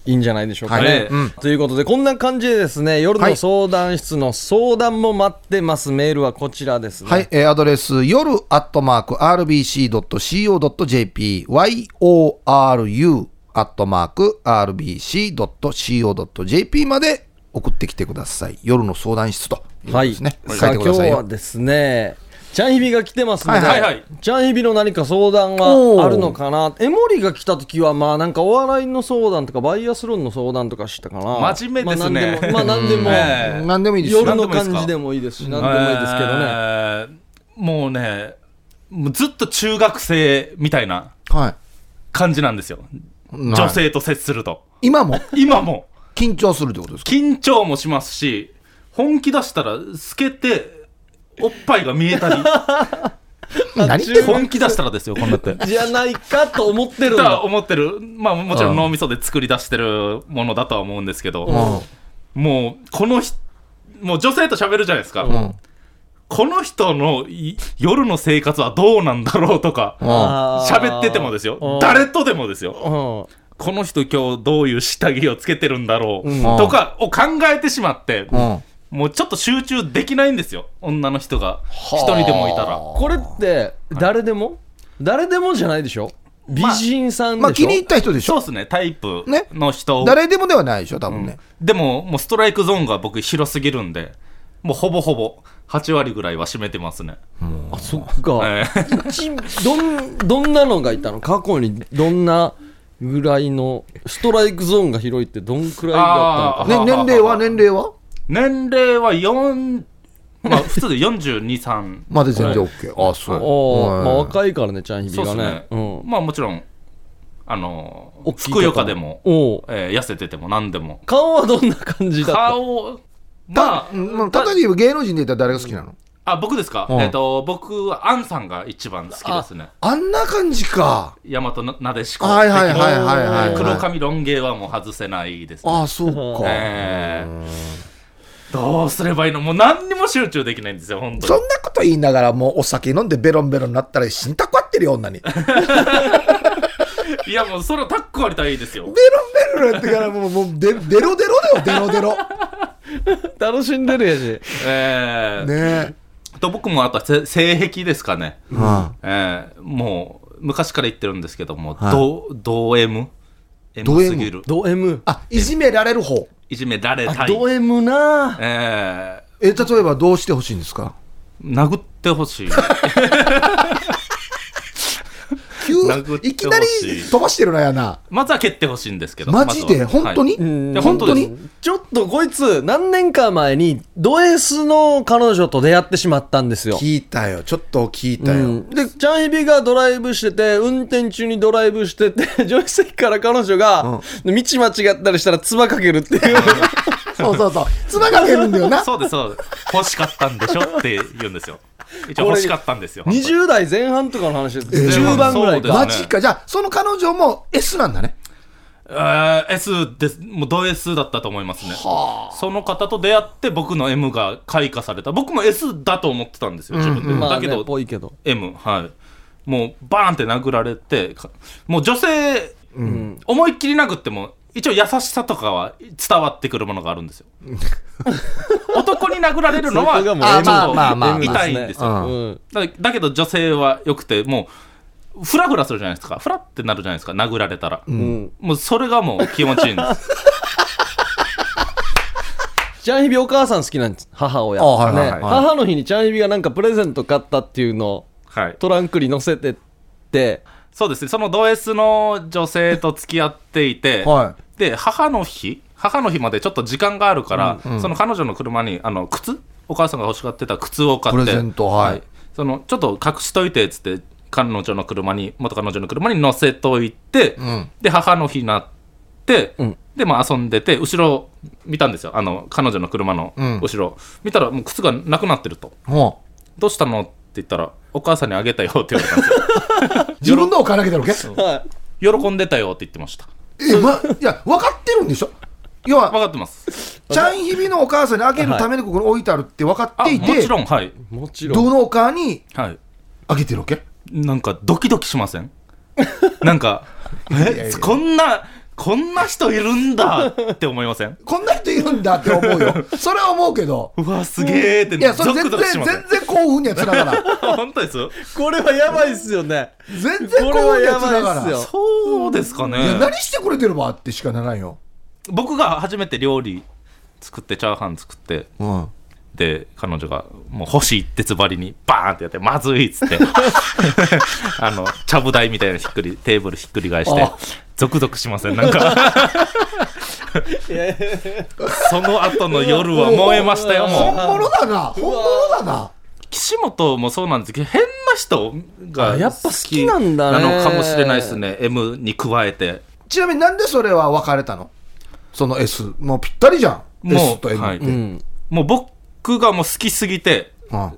Speaker 1: いいんじゃないでしょうか。
Speaker 2: はい。
Speaker 1: ね。
Speaker 2: うん。
Speaker 1: ということでこんな感じでですね夜の相談室の相談も待ってます、メールはこちらですね。
Speaker 2: はい、えーアドレス、夜アットマーク RBC.CO.JP、YORU アットマーク RBC.CO.JP まで送ってきてください。夜の相談室ということ
Speaker 1: はい、
Speaker 2: ですね。
Speaker 1: さ
Speaker 2: 書い
Speaker 1: あ今日
Speaker 2: てくださいよ。
Speaker 1: はですねちゃんひびが来てますので、
Speaker 2: はい
Speaker 3: はい。はい
Speaker 1: ちゃんひびの何か相談があるのかな？エモリが来た時はまあなんかお笑いの相談とかバイアスロンの相談とかしたかな
Speaker 3: 真面目ですね。
Speaker 1: まあ何でも,、まあ、何でも
Speaker 3: ええ。
Speaker 2: 何でもいいですよ。
Speaker 1: 夜の
Speaker 3: 何でもいいですか
Speaker 1: 感じでもいいですし何でもいいですけどね、
Speaker 3: えーもうねもうずっと中学生みたいな
Speaker 2: はい。
Speaker 3: 感じなんですよ。
Speaker 2: はい
Speaker 3: 女性と接すると。
Speaker 2: 今も？
Speaker 3: 今も。
Speaker 2: 緊張するってことですか？
Speaker 3: 緊張もしますし本気出したら透けておっぱいが見えたり。
Speaker 2: 何？
Speaker 3: 本気出したらですよこんなって。
Speaker 1: じゃないかと思ってるんだ。
Speaker 3: 思ってる。まあもちろ
Speaker 2: うん。
Speaker 3: ん脳みそで作り出してるものだとは思うんですけど、
Speaker 2: うん。
Speaker 3: もうこのひもう女性と喋るじゃないですか、
Speaker 2: ん
Speaker 3: この人のい夜の生活はどうなんだろうとか喋っててもですよ。
Speaker 1: うん。
Speaker 3: 誰とでもですよ。
Speaker 1: うん。
Speaker 3: この人今日どういう下着をつけてるんだろう、
Speaker 1: うん。
Speaker 3: とかを考えてしまって、
Speaker 2: うん。
Speaker 3: もうちょっと集中できないんですよ。女の人が。一人でもいたら。
Speaker 1: これって誰でも、誰でもじゃないでしょ？美人さんでしょ、
Speaker 2: まあ気に入った人でしょ。
Speaker 3: そうですねタイプ
Speaker 2: ね。
Speaker 3: の人、
Speaker 2: 誰でもではないでしょ多分ね。
Speaker 3: でももうストライクゾーンが僕広すぎるんでもうほぼほぼ。8割ぐらいは占めてますね、
Speaker 1: あそっか、
Speaker 3: えー
Speaker 1: 一どんどんなのがいたの？過去にどんなぐらいのストライクゾーンが広いってどんくらいだったのか。
Speaker 2: ね、年齢は？年齢は？
Speaker 3: 年齢は4まあ普通で423
Speaker 2: まで全然 OK。あ、そう。
Speaker 1: おー。
Speaker 2: はい。
Speaker 1: まあ若いからねちゃんひび
Speaker 3: そうですね。
Speaker 1: がね、うん、
Speaker 3: まあもちろんあのふくよかでも、えー痩せてても何でも。
Speaker 1: 顔はどんな感じだった？
Speaker 3: 顔まあ
Speaker 2: うんまあ、例えば言えば芸能人で言ったら誰が好きなの？
Speaker 3: あ僕ですか、
Speaker 2: うん。
Speaker 3: えっ、と僕はアンさんが一番好きですね。
Speaker 2: あんな感じか。
Speaker 3: 大和ななでしこ。
Speaker 2: はいはいはいはいはいはい。
Speaker 3: 黒髪ロン毛はもう外せないですね。
Speaker 2: ああ、そうか。
Speaker 3: えーどうすればいいの？もう何にも集中できないんですよ本当に。
Speaker 2: そんなこと言いながら、もうお酒飲んでベロンベロンになったら死んたこわってるよ、女に。ベロン
Speaker 3: いやもうそれはタック割りたらいいですよ。
Speaker 2: ベロンやってから、もう、もうデデロデロだよ、デロデロ。
Speaker 1: 楽しんでるやし
Speaker 3: えー。
Speaker 2: ね。
Speaker 3: と僕もあとはせ性癖ですかね、
Speaker 2: え。は
Speaker 3: えーもう昔から言ってるんですけども、
Speaker 2: はい。
Speaker 3: ドド M
Speaker 2: ド
Speaker 3: M
Speaker 2: M
Speaker 3: すぎる。
Speaker 1: ド M
Speaker 2: あ、いじめられる方。
Speaker 3: いじめられたい、
Speaker 1: あド M な？
Speaker 3: え
Speaker 2: え、例えばどうしてほしいんですか？
Speaker 3: ー殴ってほしい い
Speaker 2: いきなり飛ばしてるなやな。
Speaker 3: まずは蹴ってほしいんですけど
Speaker 2: マジで？
Speaker 3: まずは。
Speaker 2: 本当に？
Speaker 3: 本当です。
Speaker 2: 本
Speaker 1: ちょっとこいつ何年か前にド S の彼女と出会ってしまったんですよ。
Speaker 2: 聞いたよ。ちょっと聞いたよ。
Speaker 1: うん、でチャンヒビがドライブしてて運転中にドライブしてて助手席から彼女が、道間違ったりしたら唾かけるっていう
Speaker 2: そうそうそう。唾が出るんだよな。
Speaker 3: そうですそうです。欲しかったんでしょって言うんですよ。一応欲しかったんですよ本当に。
Speaker 1: 20代前半とかの話です、
Speaker 2: えー
Speaker 1: 10番ぐらいか。
Speaker 2: マジか。じゃあ、その彼女も S なんだね。
Speaker 3: えー S です。もうド S だったと思いますね。その方と出会って僕の M が開花された。僕も S だと思ってたんですよ自分で、
Speaker 1: まあね
Speaker 3: だけど
Speaker 1: ぽいけど。
Speaker 3: M はい。もうバーンって殴られてかもう女性、思いっきり殴っても一応優しさとかは伝わってくるものがあるんですよ。男に殴られるのは
Speaker 1: そこがもう
Speaker 2: あ
Speaker 3: M
Speaker 2: まあまあまあ
Speaker 3: ちょっと痛いんですよ、だだけど女性はよくてもうフラフラするじゃないですか。フラってなるじゃないですか殴られたら、
Speaker 1: うん。
Speaker 3: もうそれがもう気持ちいいんです。
Speaker 1: ちゃんひびお母さん好きなんです。母親、
Speaker 2: あはいはいはい。
Speaker 1: ね、母の日にちゃんひびがなんかプレゼント買ったっていうのを
Speaker 3: はい。
Speaker 1: トランクに載せてって。
Speaker 3: そうですね。そのド S の女性と付き合っていて、
Speaker 2: は
Speaker 3: で母の日母の日までちょっと時間があるから、その彼女の車にあの靴？お母さんが欲しがってた靴を買って。
Speaker 2: プレゼントはい。
Speaker 3: そのちょっと隠しといてっつって彼女の車に元彼女の車に乗せといて、
Speaker 2: ん。
Speaker 3: で母の日になって、
Speaker 1: うん。
Speaker 3: でまあ遊んでて後ろ見たんですよ。あの彼女の車の
Speaker 2: うん。
Speaker 3: 後ろ、見たらもう靴がなくなってると。どうしたの？って言ったらお母さんにあげたよって言われたんですよ。
Speaker 2: う 自分のお金あげてるわけ
Speaker 1: はい
Speaker 3: 喜んでたよって言ってました
Speaker 2: え、ま、いや分かってるんでしょ？要は
Speaker 3: 分かってます。
Speaker 2: ちゃんひびのお母さんにあげるためにここに置いてあるって分か
Speaker 3: あ
Speaker 2: っていて、
Speaker 3: もちろんはい。
Speaker 1: もちろん。
Speaker 2: どのお母に
Speaker 3: はい。
Speaker 2: あげてるわけ？
Speaker 3: なんかドキドキしません？なんか
Speaker 2: いやいや
Speaker 3: えこんなこんな人いるんだって思いません？
Speaker 2: こんな人いるんだって思うよ。それは思うけど。
Speaker 3: うわすげえって
Speaker 2: いやそれ
Speaker 3: ゾ
Speaker 2: 全然全然興奮にはつながらん。
Speaker 3: 本当です？
Speaker 1: これはやばいっすよね。
Speaker 2: 全然興奮にはつながらん。
Speaker 1: これはやばい。っすよ
Speaker 3: そうですか
Speaker 2: いや
Speaker 3: ね
Speaker 2: 何してくれてるわってしかならんよ、
Speaker 3: 僕が初めて料理作ってチャーハン作って
Speaker 2: うん、
Speaker 3: で彼女がもう星一徹張りにバーンってやってまずいっつって。あのちゃぶ台みたいなひっくりテーブルひっくり返して。
Speaker 2: あ
Speaker 3: ゾクゾクしません。なんか。その後の夜は燃えましたよもう。
Speaker 2: 本物だな。本物だな。
Speaker 3: 岸本もそうなんですけど変な人が
Speaker 1: あやっぱ好きなんだね。
Speaker 3: なのかもしれないですね。M に加えて。
Speaker 2: ちなみになんでそれは別れたの？その S もうぴったりじゃん。
Speaker 3: もう
Speaker 2: S と M
Speaker 3: はい。
Speaker 1: うん。
Speaker 3: もう僕がもう好きすぎて
Speaker 2: うん。
Speaker 3: 好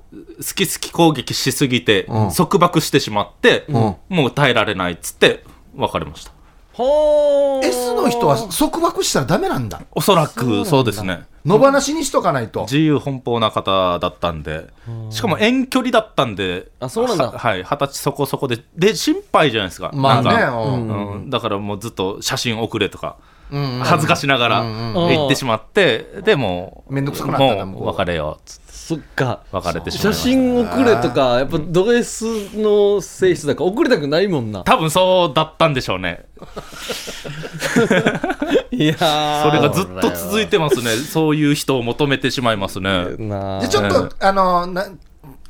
Speaker 3: き好き攻撃しすぎて、
Speaker 2: うん。
Speaker 3: 束縛してしまって、
Speaker 2: ん。
Speaker 3: もう耐えられないっつって別れました
Speaker 1: はあ
Speaker 2: S の人は束縛したらダメなんだ。
Speaker 3: おそらくそうですね。
Speaker 2: 野放しにしとかないと、
Speaker 3: 自由奔放な方だったんで。しかも遠距離だったんで
Speaker 1: あそうなんだ。
Speaker 3: ははい二十歳そこそこで。で心配じゃないですか。
Speaker 2: まあね
Speaker 3: なんか。
Speaker 2: うん。
Speaker 3: うん、だからもうずっと写真送れとか。
Speaker 2: うん
Speaker 3: 恥ずかしながら言ってしまって、でもう
Speaker 2: めんどくさくなったんだ
Speaker 3: もう別れようっつって
Speaker 1: そっか。
Speaker 3: 別れてしまいました。
Speaker 1: 写真送れとかやっぱド S の性質だから送りたくないもんな。
Speaker 3: 多分そうだったんでしょうね。
Speaker 1: いやー。
Speaker 3: それがずっと続いてますね。そういう人を求めてしまいますね。
Speaker 1: なあ。
Speaker 2: でちょっと、あのな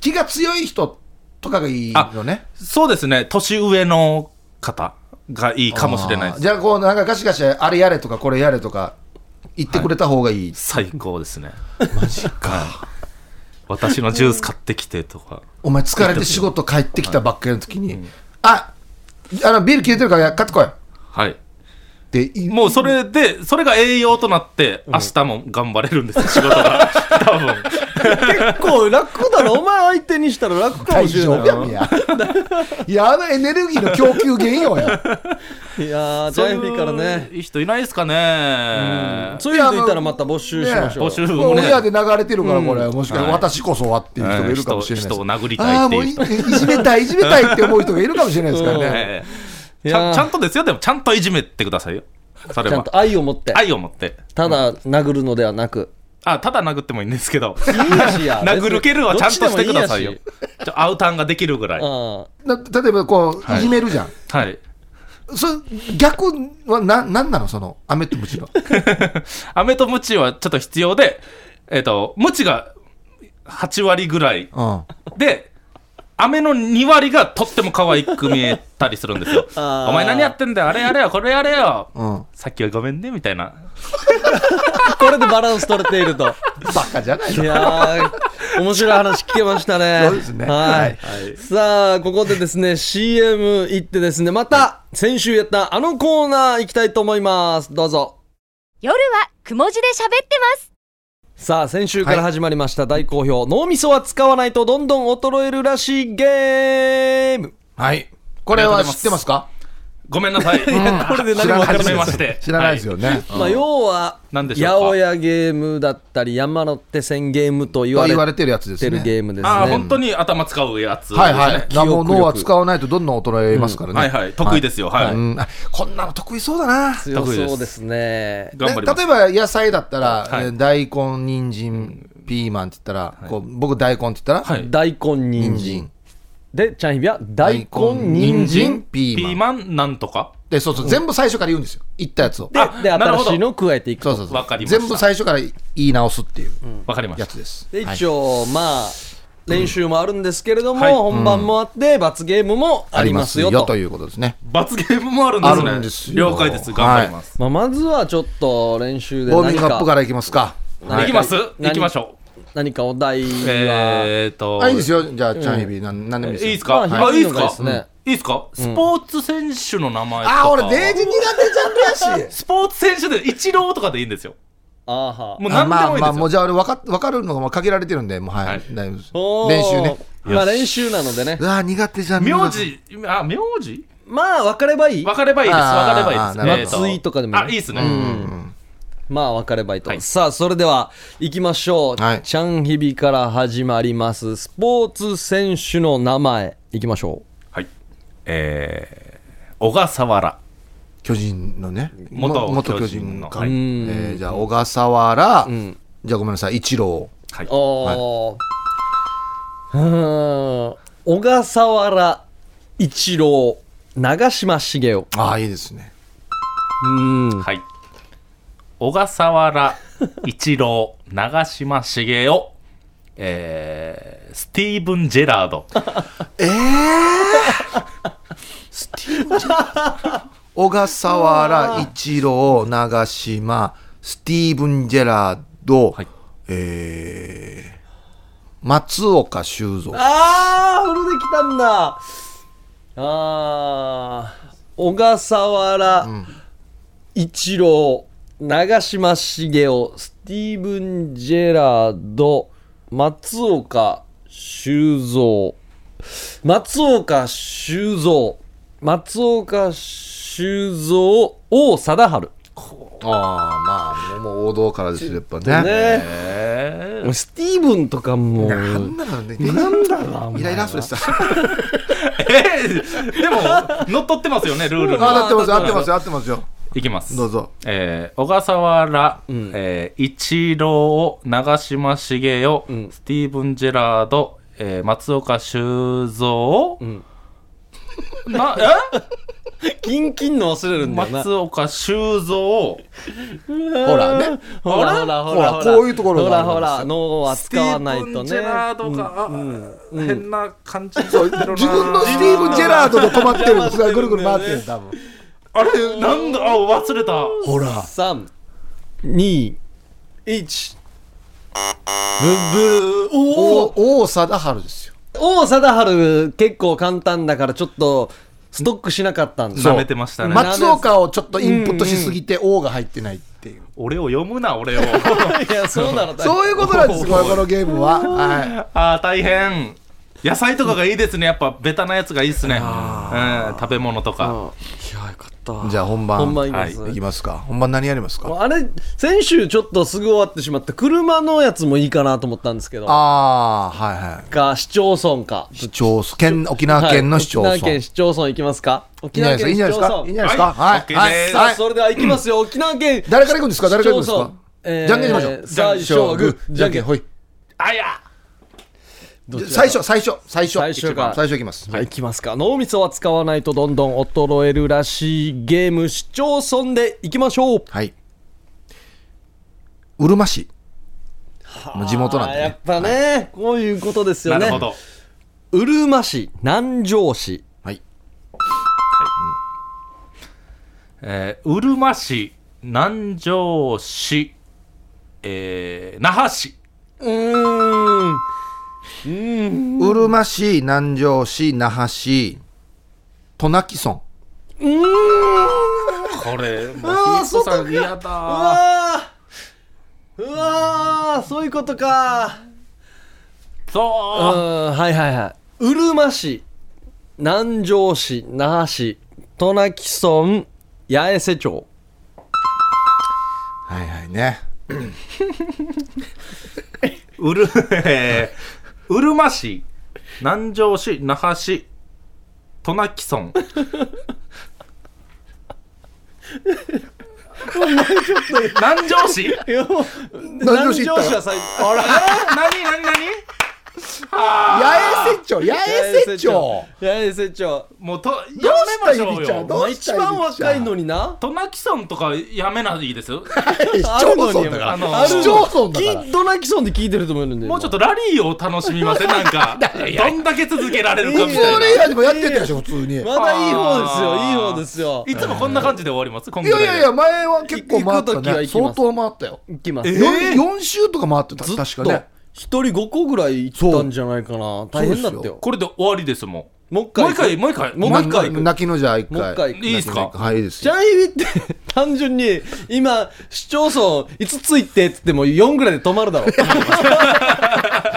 Speaker 2: 気が強い人とかがいいのね。
Speaker 3: そうですね。年上の方がいいかもしれない
Speaker 2: じゃあこうなんかガシガシあれやれとかこれやれとか言ってくれた方がいい、
Speaker 3: 最高ですね。マジか私のジュース買ってきてとか。
Speaker 2: お前疲れて仕事帰ってきたばっかりの時に、ああのビール切れてるから買ってこい。っ
Speaker 3: はい。
Speaker 2: て言い
Speaker 3: もうそれでそれが栄養となって明日も頑張れるんですよ仕事が。多分
Speaker 1: 結構楽だろ。お前相手にしたら楽か
Speaker 2: 大
Speaker 1: もしれ
Speaker 2: 丈
Speaker 1: ない
Speaker 2: 夫やんや。いやあのエネルギーの供給源よ。や
Speaker 1: いやージャイフィーからね。
Speaker 3: いい人いないですかね。
Speaker 1: そういう人いたらまた募集しましょう、
Speaker 3: 募集
Speaker 2: も
Speaker 3: ね。
Speaker 2: 親で流れてるからこれ、もしかして
Speaker 3: はい。
Speaker 2: 私こそはっていう人がいるかもしれない
Speaker 3: 人を殴り
Speaker 2: あ
Speaker 3: たい
Speaker 2: あもうい
Speaker 3: っていう人
Speaker 2: いじめたいいじめたいって思う人がいるかもしれないですからね、
Speaker 3: ちゃんちゃんとですよ。でもちゃんといじめてくださいよ。それは。
Speaker 1: ちゃんと愛を持って。
Speaker 3: 愛を持って。
Speaker 1: ただ殴るのではなく
Speaker 3: あただ殴ってもいいんですけど。
Speaker 1: いいやしや。
Speaker 3: 殴る蹴るはちゃんとしてくださいよ。
Speaker 1: ち
Speaker 3: ょアウターンができるぐらい。
Speaker 2: 例えばこういじめるじゃん、
Speaker 3: はい。
Speaker 2: そ逆はななんなのその飴とムチの？
Speaker 3: 飴とムチはちょっと必要でえっ、とムチが8割ぐらい
Speaker 2: うん。
Speaker 3: で飴の2割がとっても可愛く見えたりするんですよ。お前何やってんだよ。あれやれよ。これやれよ。
Speaker 2: うん。
Speaker 3: さっきはごめんねみたいな。
Speaker 1: あ これでバランス取れていると。
Speaker 2: バカじゃない
Speaker 1: いやー面白い話聞けましたね。
Speaker 2: そうですね。
Speaker 1: はい、さあここでですね CM 行ってですねまた先週やったあのコーナー行きたいと思います。どうぞ。
Speaker 4: 夜はくも字で喋ってます
Speaker 1: さあ先週から始まりました大好評、脳みそは使わないとどんどん衰えるらしいゲーム。
Speaker 2: はい。これは知ってますか？
Speaker 3: ごめんなさい。
Speaker 1: これで何も
Speaker 3: まして。
Speaker 2: 知らないですよね、
Speaker 1: まあ、要は
Speaker 3: なんでしょうか？
Speaker 1: 八百屋ゲームだったり山手線ゲームと言われ
Speaker 2: と言われてるやつです
Speaker 1: てる
Speaker 2: ね
Speaker 1: ゲームですね。
Speaker 3: ああ、本当に頭使うやつ。
Speaker 2: はいはい、もう脳は使わないとどんどん衰えますからね、
Speaker 3: はいはい。得意ですよ。はい。
Speaker 2: うん。あこんなの得意そうだな。
Speaker 1: 強そうですね。
Speaker 3: 頑張ります。
Speaker 2: 例えば野菜だったら、
Speaker 3: はい。
Speaker 2: えー大根人参ピーマンって言ったら、こう僕大根って言ったら、
Speaker 3: はい。
Speaker 1: 大根人参。
Speaker 2: 人参
Speaker 1: でチャンヒビは大根人参
Speaker 2: ピーマン。
Speaker 3: ピーマンなんとか。
Speaker 2: でそうそう、全部最初から言うんですよ。言ったやつを。
Speaker 1: でで
Speaker 3: あなるほど。
Speaker 1: 新しいのを加えていくと。
Speaker 2: そうそうそう。
Speaker 3: わかりました。
Speaker 2: 全部最初から言い直すっていう。
Speaker 3: わかりました。
Speaker 2: やつです、
Speaker 1: で
Speaker 2: はい。
Speaker 1: 一応、まあ練習もあるんですけれども、
Speaker 3: はい。
Speaker 1: 本番もあって罰ゲームもありますよと、
Speaker 2: ということですね
Speaker 3: 罰ゲームもあるんですね。
Speaker 2: あるんですよ。
Speaker 3: 了解です。頑張ります。
Speaker 1: まあ、まずはちょっと練習で
Speaker 2: ウォーミングアップからいきますか。
Speaker 1: はい。
Speaker 3: い。きます。
Speaker 1: 何？
Speaker 3: 行きましょう。
Speaker 1: 何かお題は、
Speaker 3: えーっと。
Speaker 2: あいいですよ。じゃあチャンヒビなんなんでもいいですよ。
Speaker 3: いいですか？
Speaker 1: まあ
Speaker 3: あ、いいですか？
Speaker 1: いいのがいいですね。
Speaker 3: いいですか？スポーツ選手の名前とか。
Speaker 2: あ俺デージ苦手ジャンルやし。
Speaker 3: スポーツ選手で、イチローとかでいいんですよ。
Speaker 1: あーは
Speaker 3: もう何でもいいですよ。
Speaker 2: まあまあもうじゃあ俺分か分かるのがもう限られてるんでもうはい、
Speaker 3: はい。
Speaker 2: 大丈夫です。
Speaker 1: おー。
Speaker 2: 練習ね。
Speaker 1: まあ練習なのでね。
Speaker 2: うわ苦手じゃん。
Speaker 3: 名字、あ、名字？
Speaker 1: まあ分かればいい。
Speaker 3: 分かればいいです。
Speaker 2: あー
Speaker 3: 分かればいいです。
Speaker 2: あーなるほど。
Speaker 3: えーと。
Speaker 1: 松井とかでもいい。
Speaker 3: あ、いいですね。
Speaker 1: まあ分かればいいと、
Speaker 3: はい。
Speaker 1: さあそれでは行きましょう、
Speaker 2: はい。
Speaker 1: チャンヒビから始まります。スポーツ選手の名前。いきましょ
Speaker 3: はい。えー、小笠原。
Speaker 2: 巨人のね。
Speaker 3: 元
Speaker 2: 巨
Speaker 3: 巨人のはい
Speaker 2: えーじゃあ小笠原、
Speaker 1: ん。
Speaker 2: じゃあごめんなさい一郎
Speaker 3: はい。
Speaker 1: おー、うー。ん小笠原一郎長嶋茂雄。
Speaker 2: ああいいですね。
Speaker 1: うん。
Speaker 3: はい。小笠原、一郎、長嶋茂雄、えー、スティーブン・ジェラード。
Speaker 2: 小笠原一郎長嶋スティーブン・ジェラード、
Speaker 3: はい。
Speaker 2: えー松岡修造。
Speaker 1: あーフルできたんだ。あー小笠原一郎長嶋茂雄スティーブン・ジェラード松岡修造。松岡修造。松岡修造王貞治。
Speaker 2: ああまあもう王道からですよやっぱね。
Speaker 1: ね。
Speaker 3: え
Speaker 1: もうスティーブンとかも
Speaker 2: なんだろうね。
Speaker 1: なんだろう
Speaker 2: イライラするさ
Speaker 3: ー、えー、でも、乗っ取ってますよね、ルールに。
Speaker 2: あ合ってます合ってます合ってますよ
Speaker 3: いきます。
Speaker 2: どうぞ。
Speaker 3: えー、小笠原、えー、一郎、長嶋茂雄、スティーブン・ジェラード、えー、松岡修造、な、え？
Speaker 1: キンキンの忘れるんだよな。
Speaker 3: 松岡修造、
Speaker 2: ほらね。
Speaker 1: ほらほらほら。
Speaker 2: ほらこういうところ
Speaker 1: ほらほら脳は使わないと
Speaker 3: スティーブン・
Speaker 1: ね
Speaker 3: ジェラードが、あ変な感じ。
Speaker 2: そう自分のスティーブン・ジェラードと止まってる。ぐるぐる回ってる多分
Speaker 3: あれなんだ？あ忘れた。
Speaker 2: ほら。
Speaker 1: 三。二一。ブブー。おお
Speaker 2: 王王貞治ですよ。
Speaker 1: 王貞治結構簡単だからちょっとストックしなかったんだ。
Speaker 3: 舐めてましたね。
Speaker 2: 松岡をちょっっとインプットしすぎて王が入ってないっていう。
Speaker 3: 俺を読むな俺を。
Speaker 1: いやそうなの
Speaker 2: そういうことなんですこのゲームは。はい。
Speaker 3: ああ大変。野菜とかがいいですね。やっぱベタなやつがいいですね。うん食べ物とか。
Speaker 1: いやよかった
Speaker 2: じゃあ本番
Speaker 1: 本番いきます、
Speaker 3: はい。
Speaker 2: い。きますか。本番何やりますか？
Speaker 1: あれ先週ちょっとすぐ終わってしまった車のやつもいいかなと思ったんですけど。
Speaker 2: ああはいはい。
Speaker 1: か市町村か。
Speaker 2: 市町村。県沖縄県の市町村、
Speaker 1: はい沖縄県市町村。行きますか？沖
Speaker 2: いいんじゃないいいんじゃないですか？いいんじゃないですか？
Speaker 3: はい。
Speaker 2: はい。はい。
Speaker 1: さあそれでは行きますよ。沖縄県
Speaker 2: 誰から行くんですか？誰から行くんですか？
Speaker 1: 市町村。えー
Speaker 2: じゃんけんしましょう。
Speaker 1: 最初はグー。
Speaker 2: じゃんけんほい。
Speaker 3: あや。
Speaker 1: どっちだ
Speaker 2: 最初最初最初。
Speaker 1: 最初が。
Speaker 2: 最初いきます。
Speaker 1: はい、行きますか。脳みそは使わないとどんどん衰えるらしいゲーム市町村で行きましょう。
Speaker 2: はい。うるま市。まあ地元なんで。ね
Speaker 1: やっぱね、こういうことですよね。
Speaker 3: なるほど。
Speaker 1: うるま市南城市。
Speaker 2: はい。
Speaker 3: えーうるま市南城市えー那覇市。
Speaker 1: うーん
Speaker 2: うるま市南城市那覇市渡名喜村
Speaker 3: これもうヒートさん嫌
Speaker 1: う
Speaker 3: だ
Speaker 1: わー。うわー。そういうことか。
Speaker 3: そう。
Speaker 1: うんはいはいはい。うるま市南城市那覇市トナキソン八重瀬町。
Speaker 2: はいはいね。
Speaker 3: うる、えー、うるま市、南城市、那覇市、渡名喜村。南城市？
Speaker 2: 何城市行ったら
Speaker 1: は最
Speaker 2: あら。
Speaker 3: 何 何何？
Speaker 2: 八重瀬町八重瀬町。
Speaker 1: 八重瀬町。
Speaker 3: もうと、や
Speaker 2: どうした
Speaker 3: めましょうよ。
Speaker 2: どうした
Speaker 1: 一番若いのにな。
Speaker 3: 渡名喜村とかやめないですよ。
Speaker 2: 市町村だ
Speaker 3: あの
Speaker 2: から市町村だから。
Speaker 1: きドナキソンで聞いてると思うんで
Speaker 3: もうちょっとラリーを楽しみません？なんか、どんだけ続けられるかみ
Speaker 2: そ
Speaker 3: たいな。
Speaker 2: れ以外でもやってたでしょ普通に。い
Speaker 1: まだいい方ですよいい方ですよ。
Speaker 3: いつもこんな感じで終わります今回
Speaker 2: やいやいや前は結構回ったね。
Speaker 1: 行きます。
Speaker 2: 相当回ったよ。
Speaker 1: 行きます、
Speaker 3: えー
Speaker 2: 4週とか回ってた確かね
Speaker 1: 一人5個ぐらい行ったんじゃないかな。大変だったよ。
Speaker 3: これで終わりですもん。もう
Speaker 1: 回
Speaker 3: 一回、もう一回。
Speaker 1: もう一回
Speaker 2: 泣きのじゃあ一
Speaker 1: もう一
Speaker 2: 回
Speaker 1: 回
Speaker 3: いいですか？
Speaker 2: はいいいです
Speaker 1: ジャ
Speaker 2: よ。
Speaker 1: ンイビって単純に今市町村5つ行ってっつっても4ぐらいで止まるだろ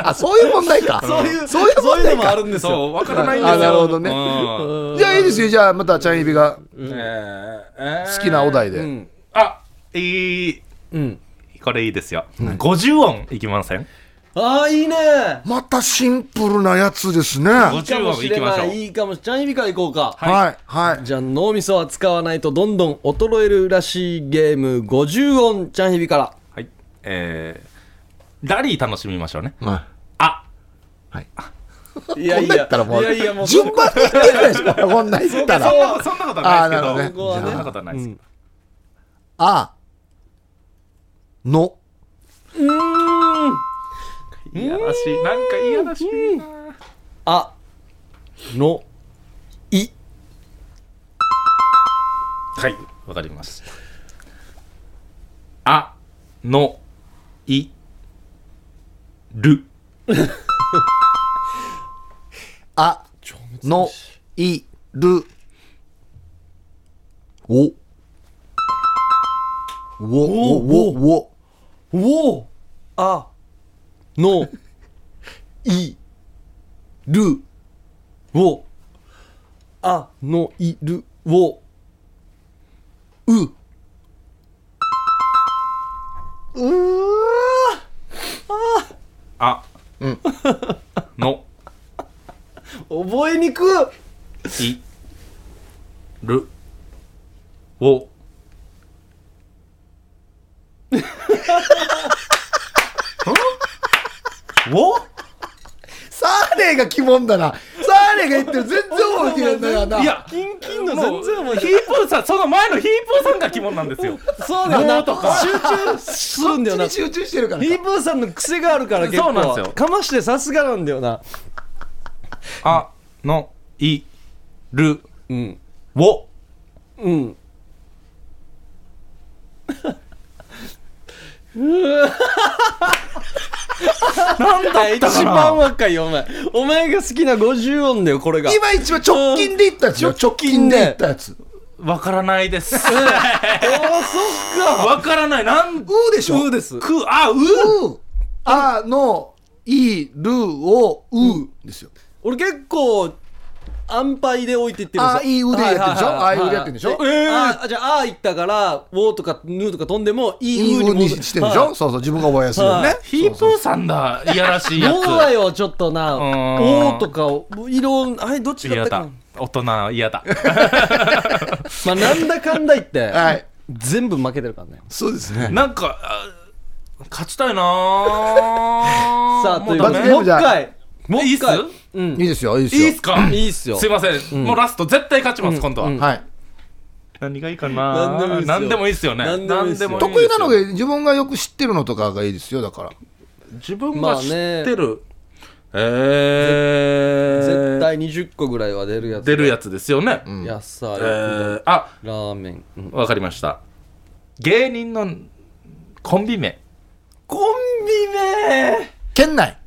Speaker 2: あ そういう問題か。
Speaker 1: そういう
Speaker 2: そういう問題
Speaker 1: もあるんですよ。
Speaker 3: そう、わからないんですよ。
Speaker 2: あなるほどね。
Speaker 3: うん。
Speaker 2: じゃあいいですよ。じゃあまたちゃんいびが
Speaker 3: えー
Speaker 2: 好きなお題で。
Speaker 1: うん。
Speaker 3: あ、いい。
Speaker 1: うん。
Speaker 3: これいいですよ。50音いきません？
Speaker 1: ああいいね。
Speaker 2: またシンプルなやつですね。
Speaker 1: いい
Speaker 3: 50
Speaker 1: かも
Speaker 3: 音い。きましょう。
Speaker 1: いいいかもしジャンイビから行こうか。
Speaker 2: はいはい。
Speaker 1: じゃあ脳みそは使わないとどんどん衰えるらしいゲーム50音ちゃんひびから。
Speaker 3: はい。えー、ラリー楽しみましょうね。
Speaker 2: は
Speaker 3: あ、
Speaker 2: い。
Speaker 1: いやいや
Speaker 2: こんなん言ったらもう
Speaker 1: いやいやもう。
Speaker 2: 順番に言ってるでしょこんなん言ったら。
Speaker 3: そんなそんなことはないですけど。
Speaker 2: あーなるほどね。
Speaker 3: そんなことはないです。
Speaker 1: うん。
Speaker 2: あ。の。
Speaker 1: うーん
Speaker 3: いやらしい。なんかいやらしいな。
Speaker 1: あのい。
Speaker 3: はい、わかります。あ、の、い、る。
Speaker 2: あのい。る。お。おおお。お
Speaker 1: お。あのいるをあのいるを。うう
Speaker 3: あ、
Speaker 2: うん
Speaker 3: の、
Speaker 1: 覚えにく
Speaker 3: い、る、を。お？
Speaker 2: サーレーが鬼門だな。サーレーが言ってる全然覚えてないんだよな。い
Speaker 3: や、
Speaker 1: キンキンの
Speaker 3: もう
Speaker 1: 全然覚えて
Speaker 3: ヒープーさん、その前のヒープーさんが鬼門なんですよ。
Speaker 1: そうだよな。
Speaker 3: 脳とか。
Speaker 1: 集中するんだよな。
Speaker 2: 集中してるから
Speaker 1: ヒープーさんの癖があるから結構。
Speaker 3: そうなんですよ。
Speaker 1: かましてさすがなんだよな。
Speaker 3: あ、の、い、る、
Speaker 1: うん
Speaker 3: を。
Speaker 1: うん
Speaker 3: なんだったか
Speaker 1: 一
Speaker 3: な
Speaker 1: 番若いよお前。お前が好きな50音だよこれが。
Speaker 2: 今一番直近で言ったやつよ。直近で。言ったやつ
Speaker 3: わからないです。
Speaker 1: あそっか。
Speaker 3: わからない。なん、
Speaker 2: うでしょ？
Speaker 1: うです。
Speaker 3: く、あ、う
Speaker 2: うあのいるをうですよ。
Speaker 1: 俺結構安牌で置いていってるんですよ。
Speaker 2: あいいうでやってるでしょ？
Speaker 1: はいはいはい。
Speaker 2: あいうでやってるでしょ？
Speaker 1: えー。あじゃああいったからウォーとかヌーとか飛んでもい
Speaker 2: いいうに
Speaker 1: いうに戻
Speaker 2: してるでしょ？そうそう自分が覚えやすいよね。
Speaker 1: はい。
Speaker 3: ヒープーさんだ。いやらしいやつ。
Speaker 1: どうだよちょっとな。
Speaker 3: うん
Speaker 1: おーとか色あれどっちだっ
Speaker 3: 嫌だ
Speaker 1: たかな。
Speaker 3: 大人嫌だ。
Speaker 1: まあなんだかんだ言って、
Speaker 2: はい。
Speaker 1: 全部負けてるからね。
Speaker 2: そうですね。
Speaker 3: なんか、あ勝ちたいなー。
Speaker 1: さあということ
Speaker 3: もうダメ
Speaker 1: でもう一回もう
Speaker 3: いいっす？
Speaker 2: いいですよいいですよ。
Speaker 3: いいっすか？
Speaker 1: いいっすよ。
Speaker 3: すいません。もうラスト絶対勝ちます、今度は。
Speaker 1: うん。
Speaker 2: はい。
Speaker 3: 何がいいか
Speaker 1: 何でもいいっすよ。
Speaker 3: な何でもいいっすよね。
Speaker 1: 何でも
Speaker 2: 得意なの
Speaker 3: が
Speaker 2: が自分がよく知ってるのとかがいいですよだから。
Speaker 3: 自分が知ってる。えー。
Speaker 1: 絶対20個ぐらいは出るやつ。
Speaker 3: 出るやつですよね。
Speaker 1: 野菜、
Speaker 3: えー、あ、
Speaker 1: ラーメン、うん。
Speaker 3: わかりました。芸人のコンビ名。
Speaker 1: コンビ名。
Speaker 2: 県内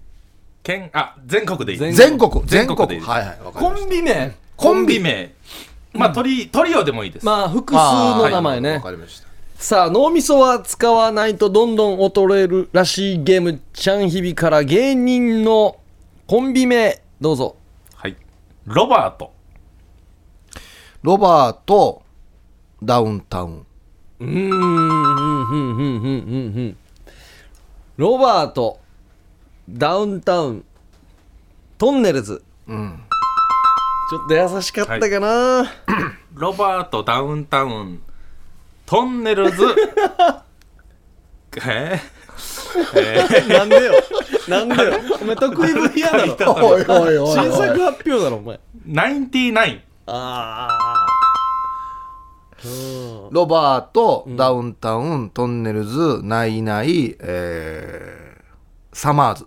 Speaker 3: 県、あ、全国でいい。
Speaker 1: 全
Speaker 2: 全国。全国
Speaker 3: でいい。
Speaker 2: はいはいわかり
Speaker 1: コ
Speaker 2: まし
Speaker 1: ンビ名。
Speaker 3: コンビ名。まあ、トリ、トリオでもいいです。
Speaker 1: まあ複数
Speaker 2: た
Speaker 1: の名前ね、
Speaker 2: わかりました。
Speaker 1: さあ脳みそは使わないとどんどん衰えるらしいゲームちゃんひびから芸人のコンビ名。どうぞ。
Speaker 3: はい。ロバート。
Speaker 2: ロバートダウンタウン。
Speaker 1: うーんうんうんうんうんうんうん。ロバートダウンタウントンネルズ。
Speaker 2: うん。
Speaker 1: ちょっと優しかったかな、
Speaker 3: ロバートダウンタウントンネルズ。え？
Speaker 1: なんでよ。なんでよ。お前得意分野だろ。
Speaker 2: おいおいおい
Speaker 1: 新作発表だろお前。
Speaker 3: ー、ナインティナイン。
Speaker 1: あ
Speaker 2: ロバート、ダウンタウントンネルズナイナイ、えー、サマーズ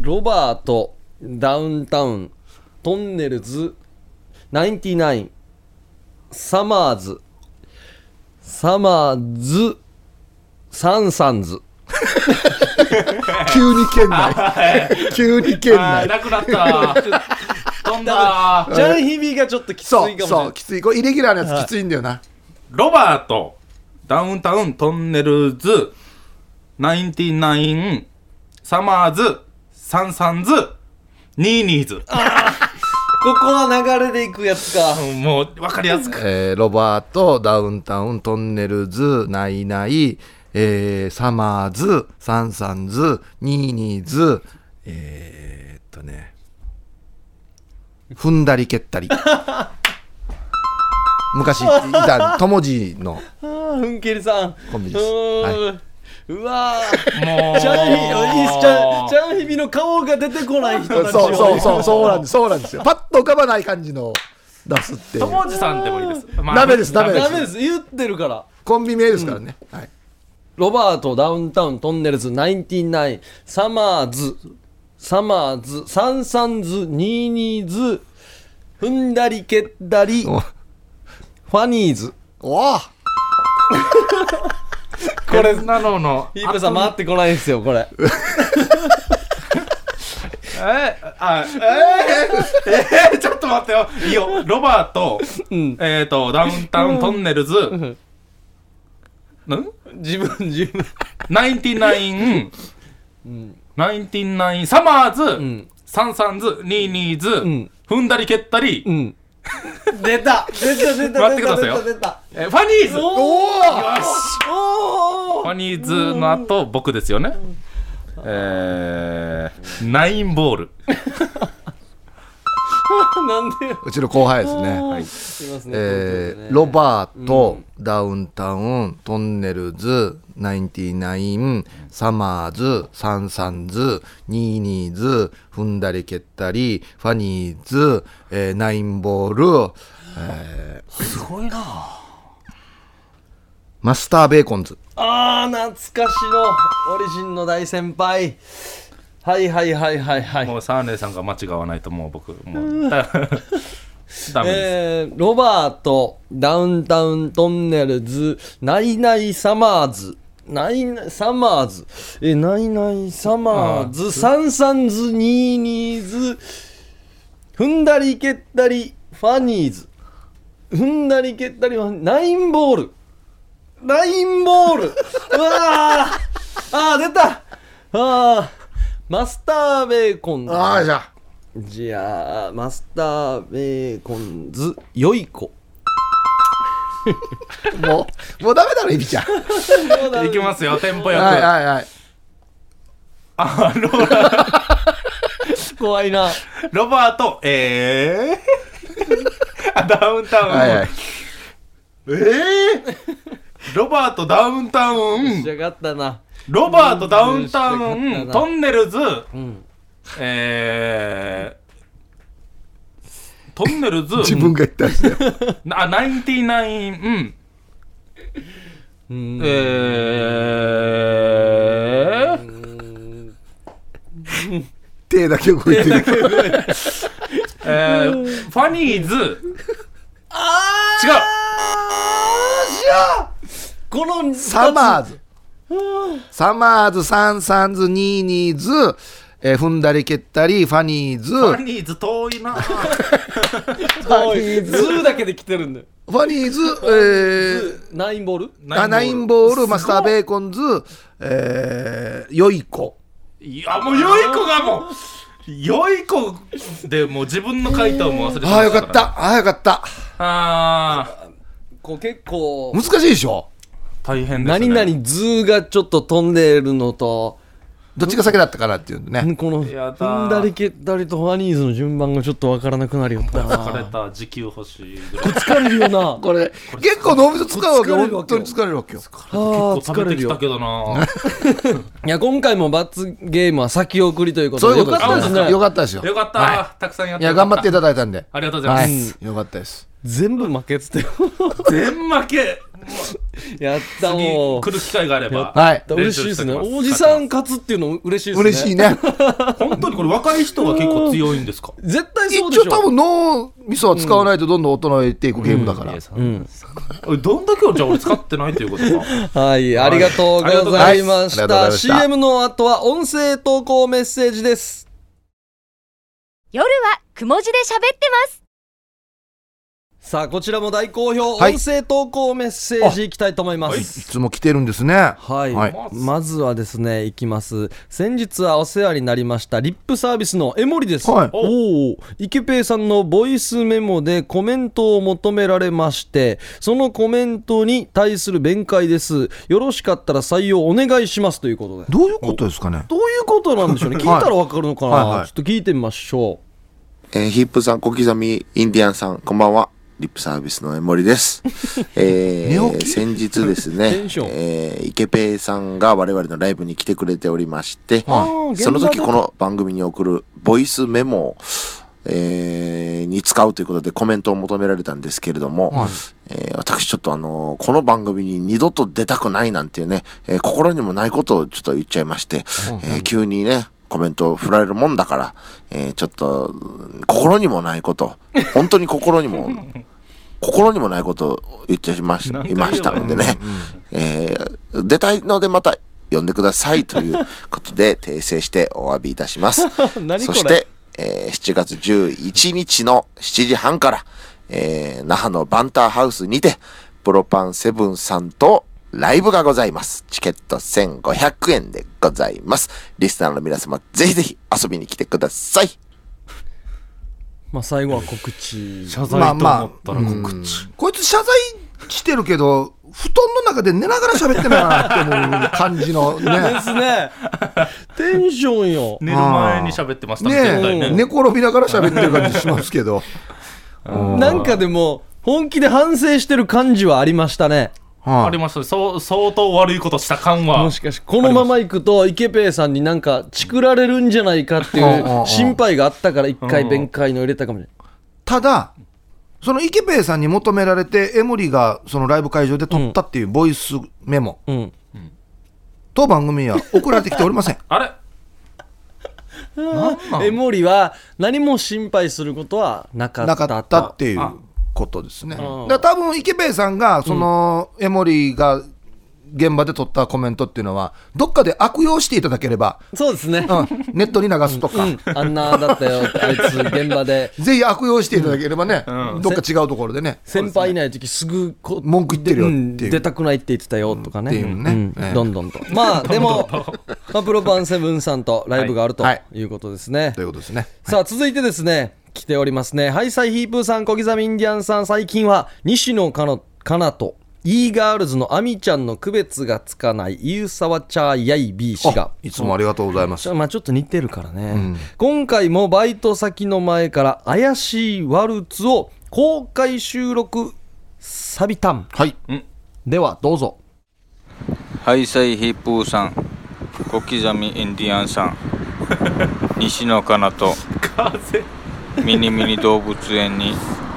Speaker 1: ロバートダウンタウントンネルズナインティナインサマーズサマーズサンサンズ。
Speaker 2: 急に県内。急に県内。
Speaker 3: あーなくなった。飛んだ。
Speaker 1: ジャンヒビがちょっときついかも
Speaker 2: そう
Speaker 1: しれない。
Speaker 2: そうきつい。これイレギュラーなやつきついんだよな、
Speaker 3: ロバートダウンタウントンネルズナインティナインサマーズサンサンズニーニーズ。
Speaker 1: ここは流れでいくやつか。
Speaker 3: うんもう分かりやすく。
Speaker 2: えーロバートダウンタウントンネルズナイナイ、えーサマーズサンサンズニーニーズえー、っとね。踏んだり蹴ったり。昔いた友次の。
Speaker 1: あーふんけりさん。
Speaker 2: コンビです。は
Speaker 1: うわー。
Speaker 3: もう。
Speaker 1: ジャンヒいいっすジャンジャンヒビの顔が出てこない人たち
Speaker 2: そうそうそうそうなんですそうなんですよ。パッと浮かばない感じの出すっていう。
Speaker 3: 友治さんでもいいです、まあ
Speaker 2: ダメですダメ
Speaker 1: ダメです言ってるから。
Speaker 2: コンビ名ですからね、はい。
Speaker 1: ロバートダウンタウントンネルズナインティナインサマーズサマーズサンサンズニーニーズ踏んだり蹴ったりフ
Speaker 2: お
Speaker 1: ァニーズ。
Speaker 2: お。ー
Speaker 3: これなのの
Speaker 1: ヒープさん回ってこないですよこれ
Speaker 3: えあえー、えー、ちょっと待ってよいいよロバート、
Speaker 1: ん
Speaker 3: えっ、ー、とダウンタウントンネルズ、ん
Speaker 1: 自分自分
Speaker 3: ナインティナイン、ナインティナインサマーズ、
Speaker 1: ん
Speaker 3: サンサンズニーニーズ、
Speaker 1: ん
Speaker 3: 踏んだり蹴ったり、
Speaker 1: うん 出た。出た出た
Speaker 3: 待ってくださいよ。
Speaker 1: 出た出た。
Speaker 3: えーファニーズ。
Speaker 1: おおお
Speaker 3: ファニーズの後僕ですよね。えー、ナインボール
Speaker 1: なんでよ。
Speaker 2: うちの後輩ですね、
Speaker 3: はい。
Speaker 2: えーロバート、ダウンタウントンネルズナインティナインサマーズサンサンズニーニーズ踏んだり蹴ったりファニーズ、えーナインボール、えー
Speaker 3: すごいな。
Speaker 2: マスターベーコンズ。
Speaker 1: あー懐かしのオリジンの大先輩はいはいはいはいはい。
Speaker 3: もうサーネーさんが間違わないともう僕もうだ ダメです、
Speaker 1: えー、ロバート、ダウンタウントンネルズ、ナイナイサマーズ、ナイナイサマーズ、えー、ナイナイサマーズ、サンサンズ、ニーニーズ、踏んだり蹴ったり、ファニーズ、踏んだり蹴ったり、ナインボール、ナインボール、うわー、あー、出た。あー、マスターベーコンズ。
Speaker 2: ああじゃあ。
Speaker 1: じゃあ、マスターベーコンズ、よいこ。
Speaker 2: もうもうダメだろエビちゃん。はい
Speaker 3: いきますよテンポよく、
Speaker 2: はいはい
Speaker 3: あロ
Speaker 1: 怖いな。
Speaker 3: ロバートえー、あダウンタウン、
Speaker 2: はいはい。
Speaker 3: えー、ロバートダウンタウン。
Speaker 1: 仕上がったな。
Speaker 3: ロバートダウンタウ
Speaker 1: うん
Speaker 3: ントンネルズ。
Speaker 1: うん。
Speaker 3: えー、トンネルズ。
Speaker 2: 自分が言ったやつだよ。
Speaker 3: あナインティナイン。うん。
Speaker 1: うん。
Speaker 3: えー、
Speaker 2: 手だけ動いてる。
Speaker 3: えー、ファニーズ。違う。
Speaker 1: この
Speaker 2: サマーズサマーズサンサンズニーニーズ、えー踏んだり蹴ったりファニーズ。
Speaker 3: ファニーズ遠いな。
Speaker 1: おいズ。ーだけで来てるんだよ。
Speaker 2: ファニーズ、えー
Speaker 1: ナインボール？
Speaker 2: あナインボールマスターベーコンズ、えー、よいこ
Speaker 3: いやもう良い子がもう良い子でもう自分の回答も忘れてま
Speaker 2: ああよ
Speaker 3: した
Speaker 2: かった。ああよかった。
Speaker 3: あー。
Speaker 1: こう結構。
Speaker 2: 難しいでしょ？
Speaker 3: 大変ですね。
Speaker 1: 何々図がちょっと飛んでるのと。
Speaker 2: どっちが先だったかなっていうのね。
Speaker 1: この
Speaker 3: やだ
Speaker 1: 踏んだり蹴ったりとファニーズの順番がちょっとわからなくなるよった
Speaker 3: 疲れ
Speaker 1: な
Speaker 3: た時給欲しいぐらい。
Speaker 1: 疲れるよな。
Speaker 2: これ結構脳みそ使うわけ
Speaker 1: 疲れるわけよ。
Speaker 2: 本当に疲れるわけよ。
Speaker 1: あ
Speaker 3: 結
Speaker 1: ー
Speaker 3: 構食
Speaker 1: 疲れるよ
Speaker 3: べてきたけどな。い
Speaker 1: や今回も罰ゲームは先送りということで。
Speaker 2: そういうこと
Speaker 1: よかったですね。
Speaker 2: よかったですよ。
Speaker 3: よかった、
Speaker 2: は
Speaker 3: たくさんやって。
Speaker 2: いや頑張っていただいたんで。
Speaker 3: ありがとうございます、
Speaker 2: はい。よかったです。
Speaker 1: 全部負けっつって
Speaker 3: 全負け
Speaker 1: やった
Speaker 3: 次
Speaker 1: もう。
Speaker 3: 来る機会があれば
Speaker 2: はい。
Speaker 1: 嬉しいですね。おじさん勝つっていうの嬉しいですね。
Speaker 2: 嬉しいね。
Speaker 3: 本当にこれ若い人が結構強いんですか？
Speaker 1: 絶対そうでしょ。
Speaker 2: 一応多分脳みそは使わないとどんどん衰えていくゲームだから。
Speaker 3: どんだけじゃあ俺使ってないということ？か
Speaker 1: はい、ありがとうございまし
Speaker 2: ありがとうございま
Speaker 1: た。
Speaker 2: した。
Speaker 1: CM の後は音声投稿メッセージです。
Speaker 4: 夜はくも字で喋ってます
Speaker 1: さあ、こちらも大好評、
Speaker 2: はい
Speaker 1: 音声投稿メッセージいきたいと思います。
Speaker 2: いつも来てるんですね
Speaker 1: はい、
Speaker 2: はい
Speaker 1: まずはですね、いきます。先日はお世話になりました、リップサービスのエモリです。
Speaker 2: はい
Speaker 1: おお、イケペイさんのボイスメモでコメントを求められまして、そのコメントに対する弁解です。よろしかったら採用お願いしますということで。
Speaker 2: どういうことですかね？
Speaker 1: どういうことなんでしょうね？聞いたらわかるのかな、
Speaker 2: はいはい
Speaker 1: ちょっと聞いてみましょ
Speaker 5: えーヒップさん、小刻みインディアンさん、こんばんは。リップサービスの江森です。えー、先日ですね えー、イケペイさんが我々のライブに来てくれておりまして、その時この番組に送るボイスメモを、えーに使うということでコメントを求められたんですけれども、
Speaker 2: はい。
Speaker 5: えー私ちょっとあのーこの番組に二度と出たくないなんていうね、えー心にもないことをちょっと言っちゃいまして、えー急にね、コメントを振られるもんだから、えーちょっと、うん心にもないこと、本当に心にも、心にもないことを言っちゃいましいましたのでね、えー出たいのでまた呼んでくださいということで訂正してお詫びいたします。そして、えー7月11日の7時半から、えー那覇のバンターハウスにて、プロパンセブンさんとライブがございます。チケット1500円でございます。リスナーの皆様、ぜひぜひ遊びに来てください。
Speaker 1: まあ最後は告知。
Speaker 3: 謝罪と思ったら告知、
Speaker 2: こいつ謝罪してるけど布団の中で寝ながら喋ってないかなって思う感じの
Speaker 1: で
Speaker 2: ね
Speaker 1: すね。テンションよ。
Speaker 3: 寝る前に喋ってましたねね
Speaker 2: 寝転びながら喋ってる感じしますけど
Speaker 1: なんかでも、本気で反省してる感じはありましたね。
Speaker 2: は
Speaker 3: ありましたねそう相当悪いことした感は。
Speaker 1: もしかして、このまま行くと、イケペイさんになんか、チクられるんじゃないかってい
Speaker 2: う
Speaker 1: 心配があったから、一回弁解の入れたかもしれない。
Speaker 2: ただそのイケペイさんに求められてエモリがそのライブ会場で撮ったっていうボイスメモ、
Speaker 1: うん。
Speaker 2: 当番組には送られてきておりません。
Speaker 3: あれ？
Speaker 1: エモリは、何も心配することはなかったと。
Speaker 2: なかったっていうことですね。
Speaker 1: うん。
Speaker 2: だ多分イケペイさんがそのエモリが現場で撮ったコメントっていうのはどっかで悪用していただければ、
Speaker 1: そうですね。
Speaker 2: うん、ネットに流すとか、
Speaker 1: うん。あんなだったよ、あいつ現場で。
Speaker 2: ぜひ悪用していただければね、
Speaker 3: うん。
Speaker 2: どっか違うところでね。
Speaker 1: 先輩いない時すぐこ
Speaker 2: 文句言ってるよっていう。
Speaker 1: 出たくないって言ってたよとかね,、
Speaker 2: ね。
Speaker 1: どんどんと。まあ でも、まあ、プロパンセブンさんとライブがあると
Speaker 2: はい。
Speaker 1: いうことですね、
Speaker 2: ということですね。
Speaker 1: さあ続いてですね来ておりますね。ハイサイヒープーさん小刻みインディアンさん最近は西野カナカナと e ガールズのアミちゃんの区別がつかないユーサワチャーヤイ B 氏が。
Speaker 2: あいつもありがとうございます、
Speaker 1: ちょまあ、ちょっと似てるからね、今回もバイト先の前から怪しいワルツを公開収録サビタン。
Speaker 2: はい。
Speaker 1: ではどうぞ。
Speaker 6: ハイサイヒップーさん、小刻みインディアンさん、西野カナと。
Speaker 3: 風
Speaker 6: ミニミニ動物園に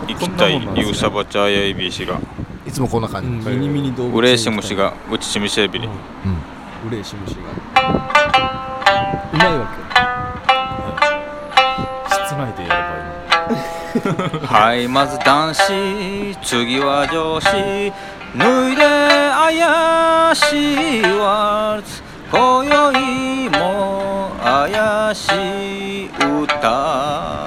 Speaker 6: 行きたい。
Speaker 3: こんなもんなんですね
Speaker 6: ユーサバチャーヤイビー氏が、
Speaker 2: いつもこんな感じ、
Speaker 1: ミニミニ動物
Speaker 6: ウレーシム氏がうちしみせびり、
Speaker 1: ウレーシムシが。うまいわ
Speaker 3: 室内でやればいいの
Speaker 6: はい、まず男子、次は女子、脱いで怪しいワルツ、今宵も怪しい歌。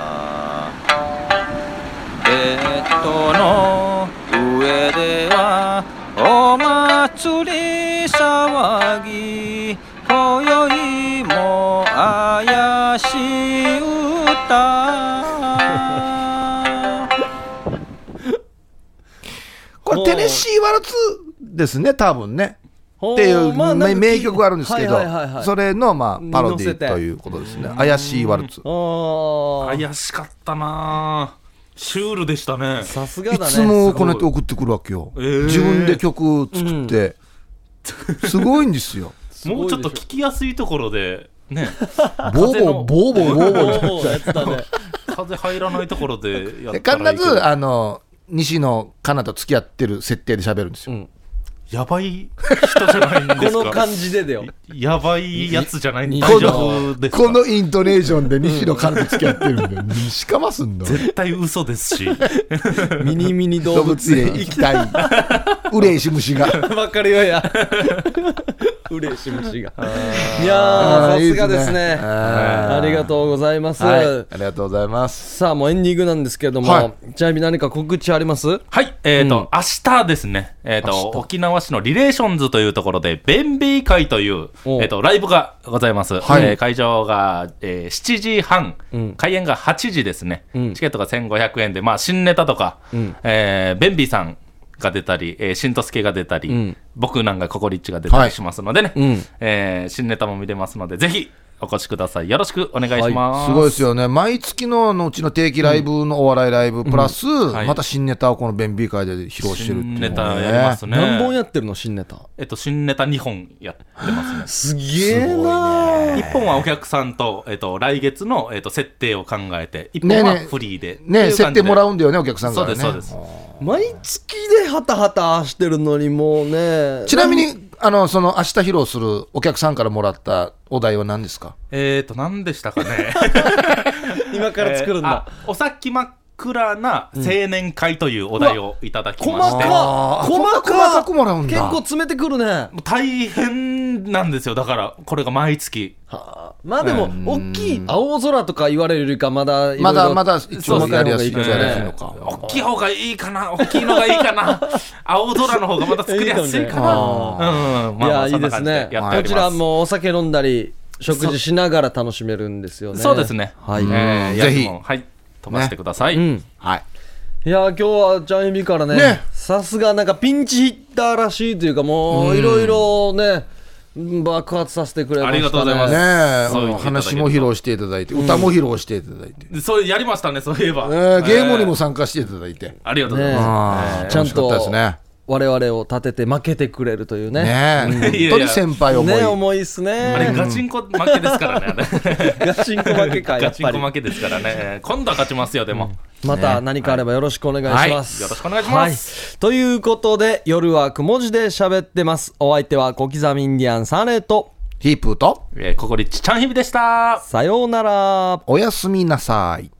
Speaker 2: これテネシーワルツですね多分ね。っていう名曲があるんですけど
Speaker 1: はいはいはいはい。
Speaker 2: それのまあパロディということですね。怪しいワルツ
Speaker 3: 怪しかったな。シュールでしたね。
Speaker 1: さすがだね。
Speaker 2: いつもこうやって送ってくるわけよ、
Speaker 3: えー。
Speaker 2: 自分で曲作って、すごいんですよ。
Speaker 3: もうちょっと聞きやすいところでね。
Speaker 2: ボーボーボーボーボーボー
Speaker 1: おーやったね
Speaker 3: 風入らないところでや
Speaker 2: で
Speaker 3: ったらいいけど
Speaker 2: 必ずあの西野カナと付き合ってる設定で喋るんですよ、
Speaker 1: うん。
Speaker 3: やばい人じゃないんですか？
Speaker 1: この感じでだよ。
Speaker 3: やばいやつじゃない
Speaker 1: い
Speaker 3: 大丈夫ですか？
Speaker 2: このイントネーションで西野カナと付き合ってるんで 西かますんだ
Speaker 3: 絶対嘘ですし。
Speaker 1: ミニミニ動
Speaker 2: 動
Speaker 1: 物
Speaker 2: 物園行きたい。嬉し虫が。
Speaker 1: わかるよや嬉しい虫が。いやさすがですね。
Speaker 2: あ
Speaker 1: ありがとうございます、
Speaker 2: はい。ありがとうございます。
Speaker 1: さあもうエンディングなんですけども、
Speaker 2: はい。
Speaker 1: ちなみに何か告知あります？
Speaker 3: はい、えっ、と、
Speaker 1: うん
Speaker 3: 明日ですね、えっ、と、沖縄市のリレーションズというところで、ベンビー会という、
Speaker 1: お
Speaker 3: えっ、と、ライブがございます。
Speaker 2: はい。
Speaker 3: えー会場が、えー7時半、
Speaker 1: うん。
Speaker 3: 開演が8時ですね。
Speaker 1: うん。
Speaker 3: チケットが1500円で、まあ、新ネタとか、
Speaker 1: ん。
Speaker 3: えーベンビーさんが出たり、えー、しんとすけが出たり、
Speaker 1: うん。
Speaker 3: 僕なんかココリッチが出たりしますのでね、
Speaker 1: うん
Speaker 3: えー新ネタも見れますので、ぜひお越しください。よろしくお願いします。
Speaker 2: すごいですよね毎月のあのうちの定期ライブのお笑いライブプラス、
Speaker 3: はい
Speaker 2: また新ネタをこの便秘会で披露してるっていう
Speaker 3: 新ネタやりますね。
Speaker 1: 何本やってるの新ネタ？
Speaker 3: えっと、新ネタ2本やってますね。
Speaker 1: すげえな
Speaker 3: 一本はお客さんと、えっと、来月の、えっと、設定を考えて、一本はフリーで。ってい
Speaker 2: ね設定
Speaker 3: う感じで
Speaker 2: もらうんだよねお客さんからね
Speaker 3: そうです、そうです。
Speaker 1: 毎月でハタハタしてるのにもうね
Speaker 2: ちなみにあのその明日披露するお客さんからもらったお題は何ですか？
Speaker 3: えっと、何でしたかね。
Speaker 1: 今から作るんだ、
Speaker 3: えーあお先真っ暗な青年会というお題をいただきまして、
Speaker 1: 細か
Speaker 2: あー
Speaker 1: 細か
Speaker 2: 細かくもらうんだ。
Speaker 1: 結構詰めてくるね。
Speaker 3: 大変なんですよ。だから、これが毎月。
Speaker 1: まあでも大きい青空とか言われるよりかまだ
Speaker 2: まだまだ一応やりやすい。っちゃ
Speaker 1: もね
Speaker 2: やりやすいのか。
Speaker 3: 大きい方がいいかな。大きいのがいいかな。青空の方がまた作りやすいかなうん、
Speaker 1: いやいいですね。こちらもお酒飲んだり食事しながら楽しめるんですよね。
Speaker 3: そうですね。
Speaker 1: はい、
Speaker 3: えー
Speaker 2: ぜひ。
Speaker 3: はい。飛ばしてください。
Speaker 1: うん。
Speaker 2: はい。
Speaker 1: いや今日はジャンエビからね
Speaker 2: ね。
Speaker 1: さすがなんかピンチヒッターらしいというかもういろいろね爆発させてくれましたね。
Speaker 3: ありがとうございます。
Speaker 2: ね話も披露していただいて歌も披露していただいて、
Speaker 3: でそれやりましたね、そういえば。
Speaker 2: えーゲームにも
Speaker 3: えー
Speaker 2: 参加していただいて、
Speaker 3: ありがとうござい
Speaker 1: ね
Speaker 3: ます。
Speaker 1: ちゃん
Speaker 2: 楽しかった
Speaker 1: と
Speaker 2: ですね
Speaker 1: 我々を立てて負けてくれるというね。
Speaker 2: ねえ。本当に先輩思い、
Speaker 1: ね重いっすね。
Speaker 3: あれ、ガチンコ負けですからね。
Speaker 1: ガチンコ負けかや
Speaker 3: ガチンコ負けですからね。今度は勝ちますよ、でも。
Speaker 1: また何かあればよろしくお願いします、
Speaker 3: よろしくお願いします。
Speaker 1: はい。ということで夜はくも字で喋ってます。お相手は小刻みインディアンサネと。
Speaker 2: ヒープーと。
Speaker 3: えーココリッチちゃんひびでした。
Speaker 1: さようなら。
Speaker 2: おやすみなさい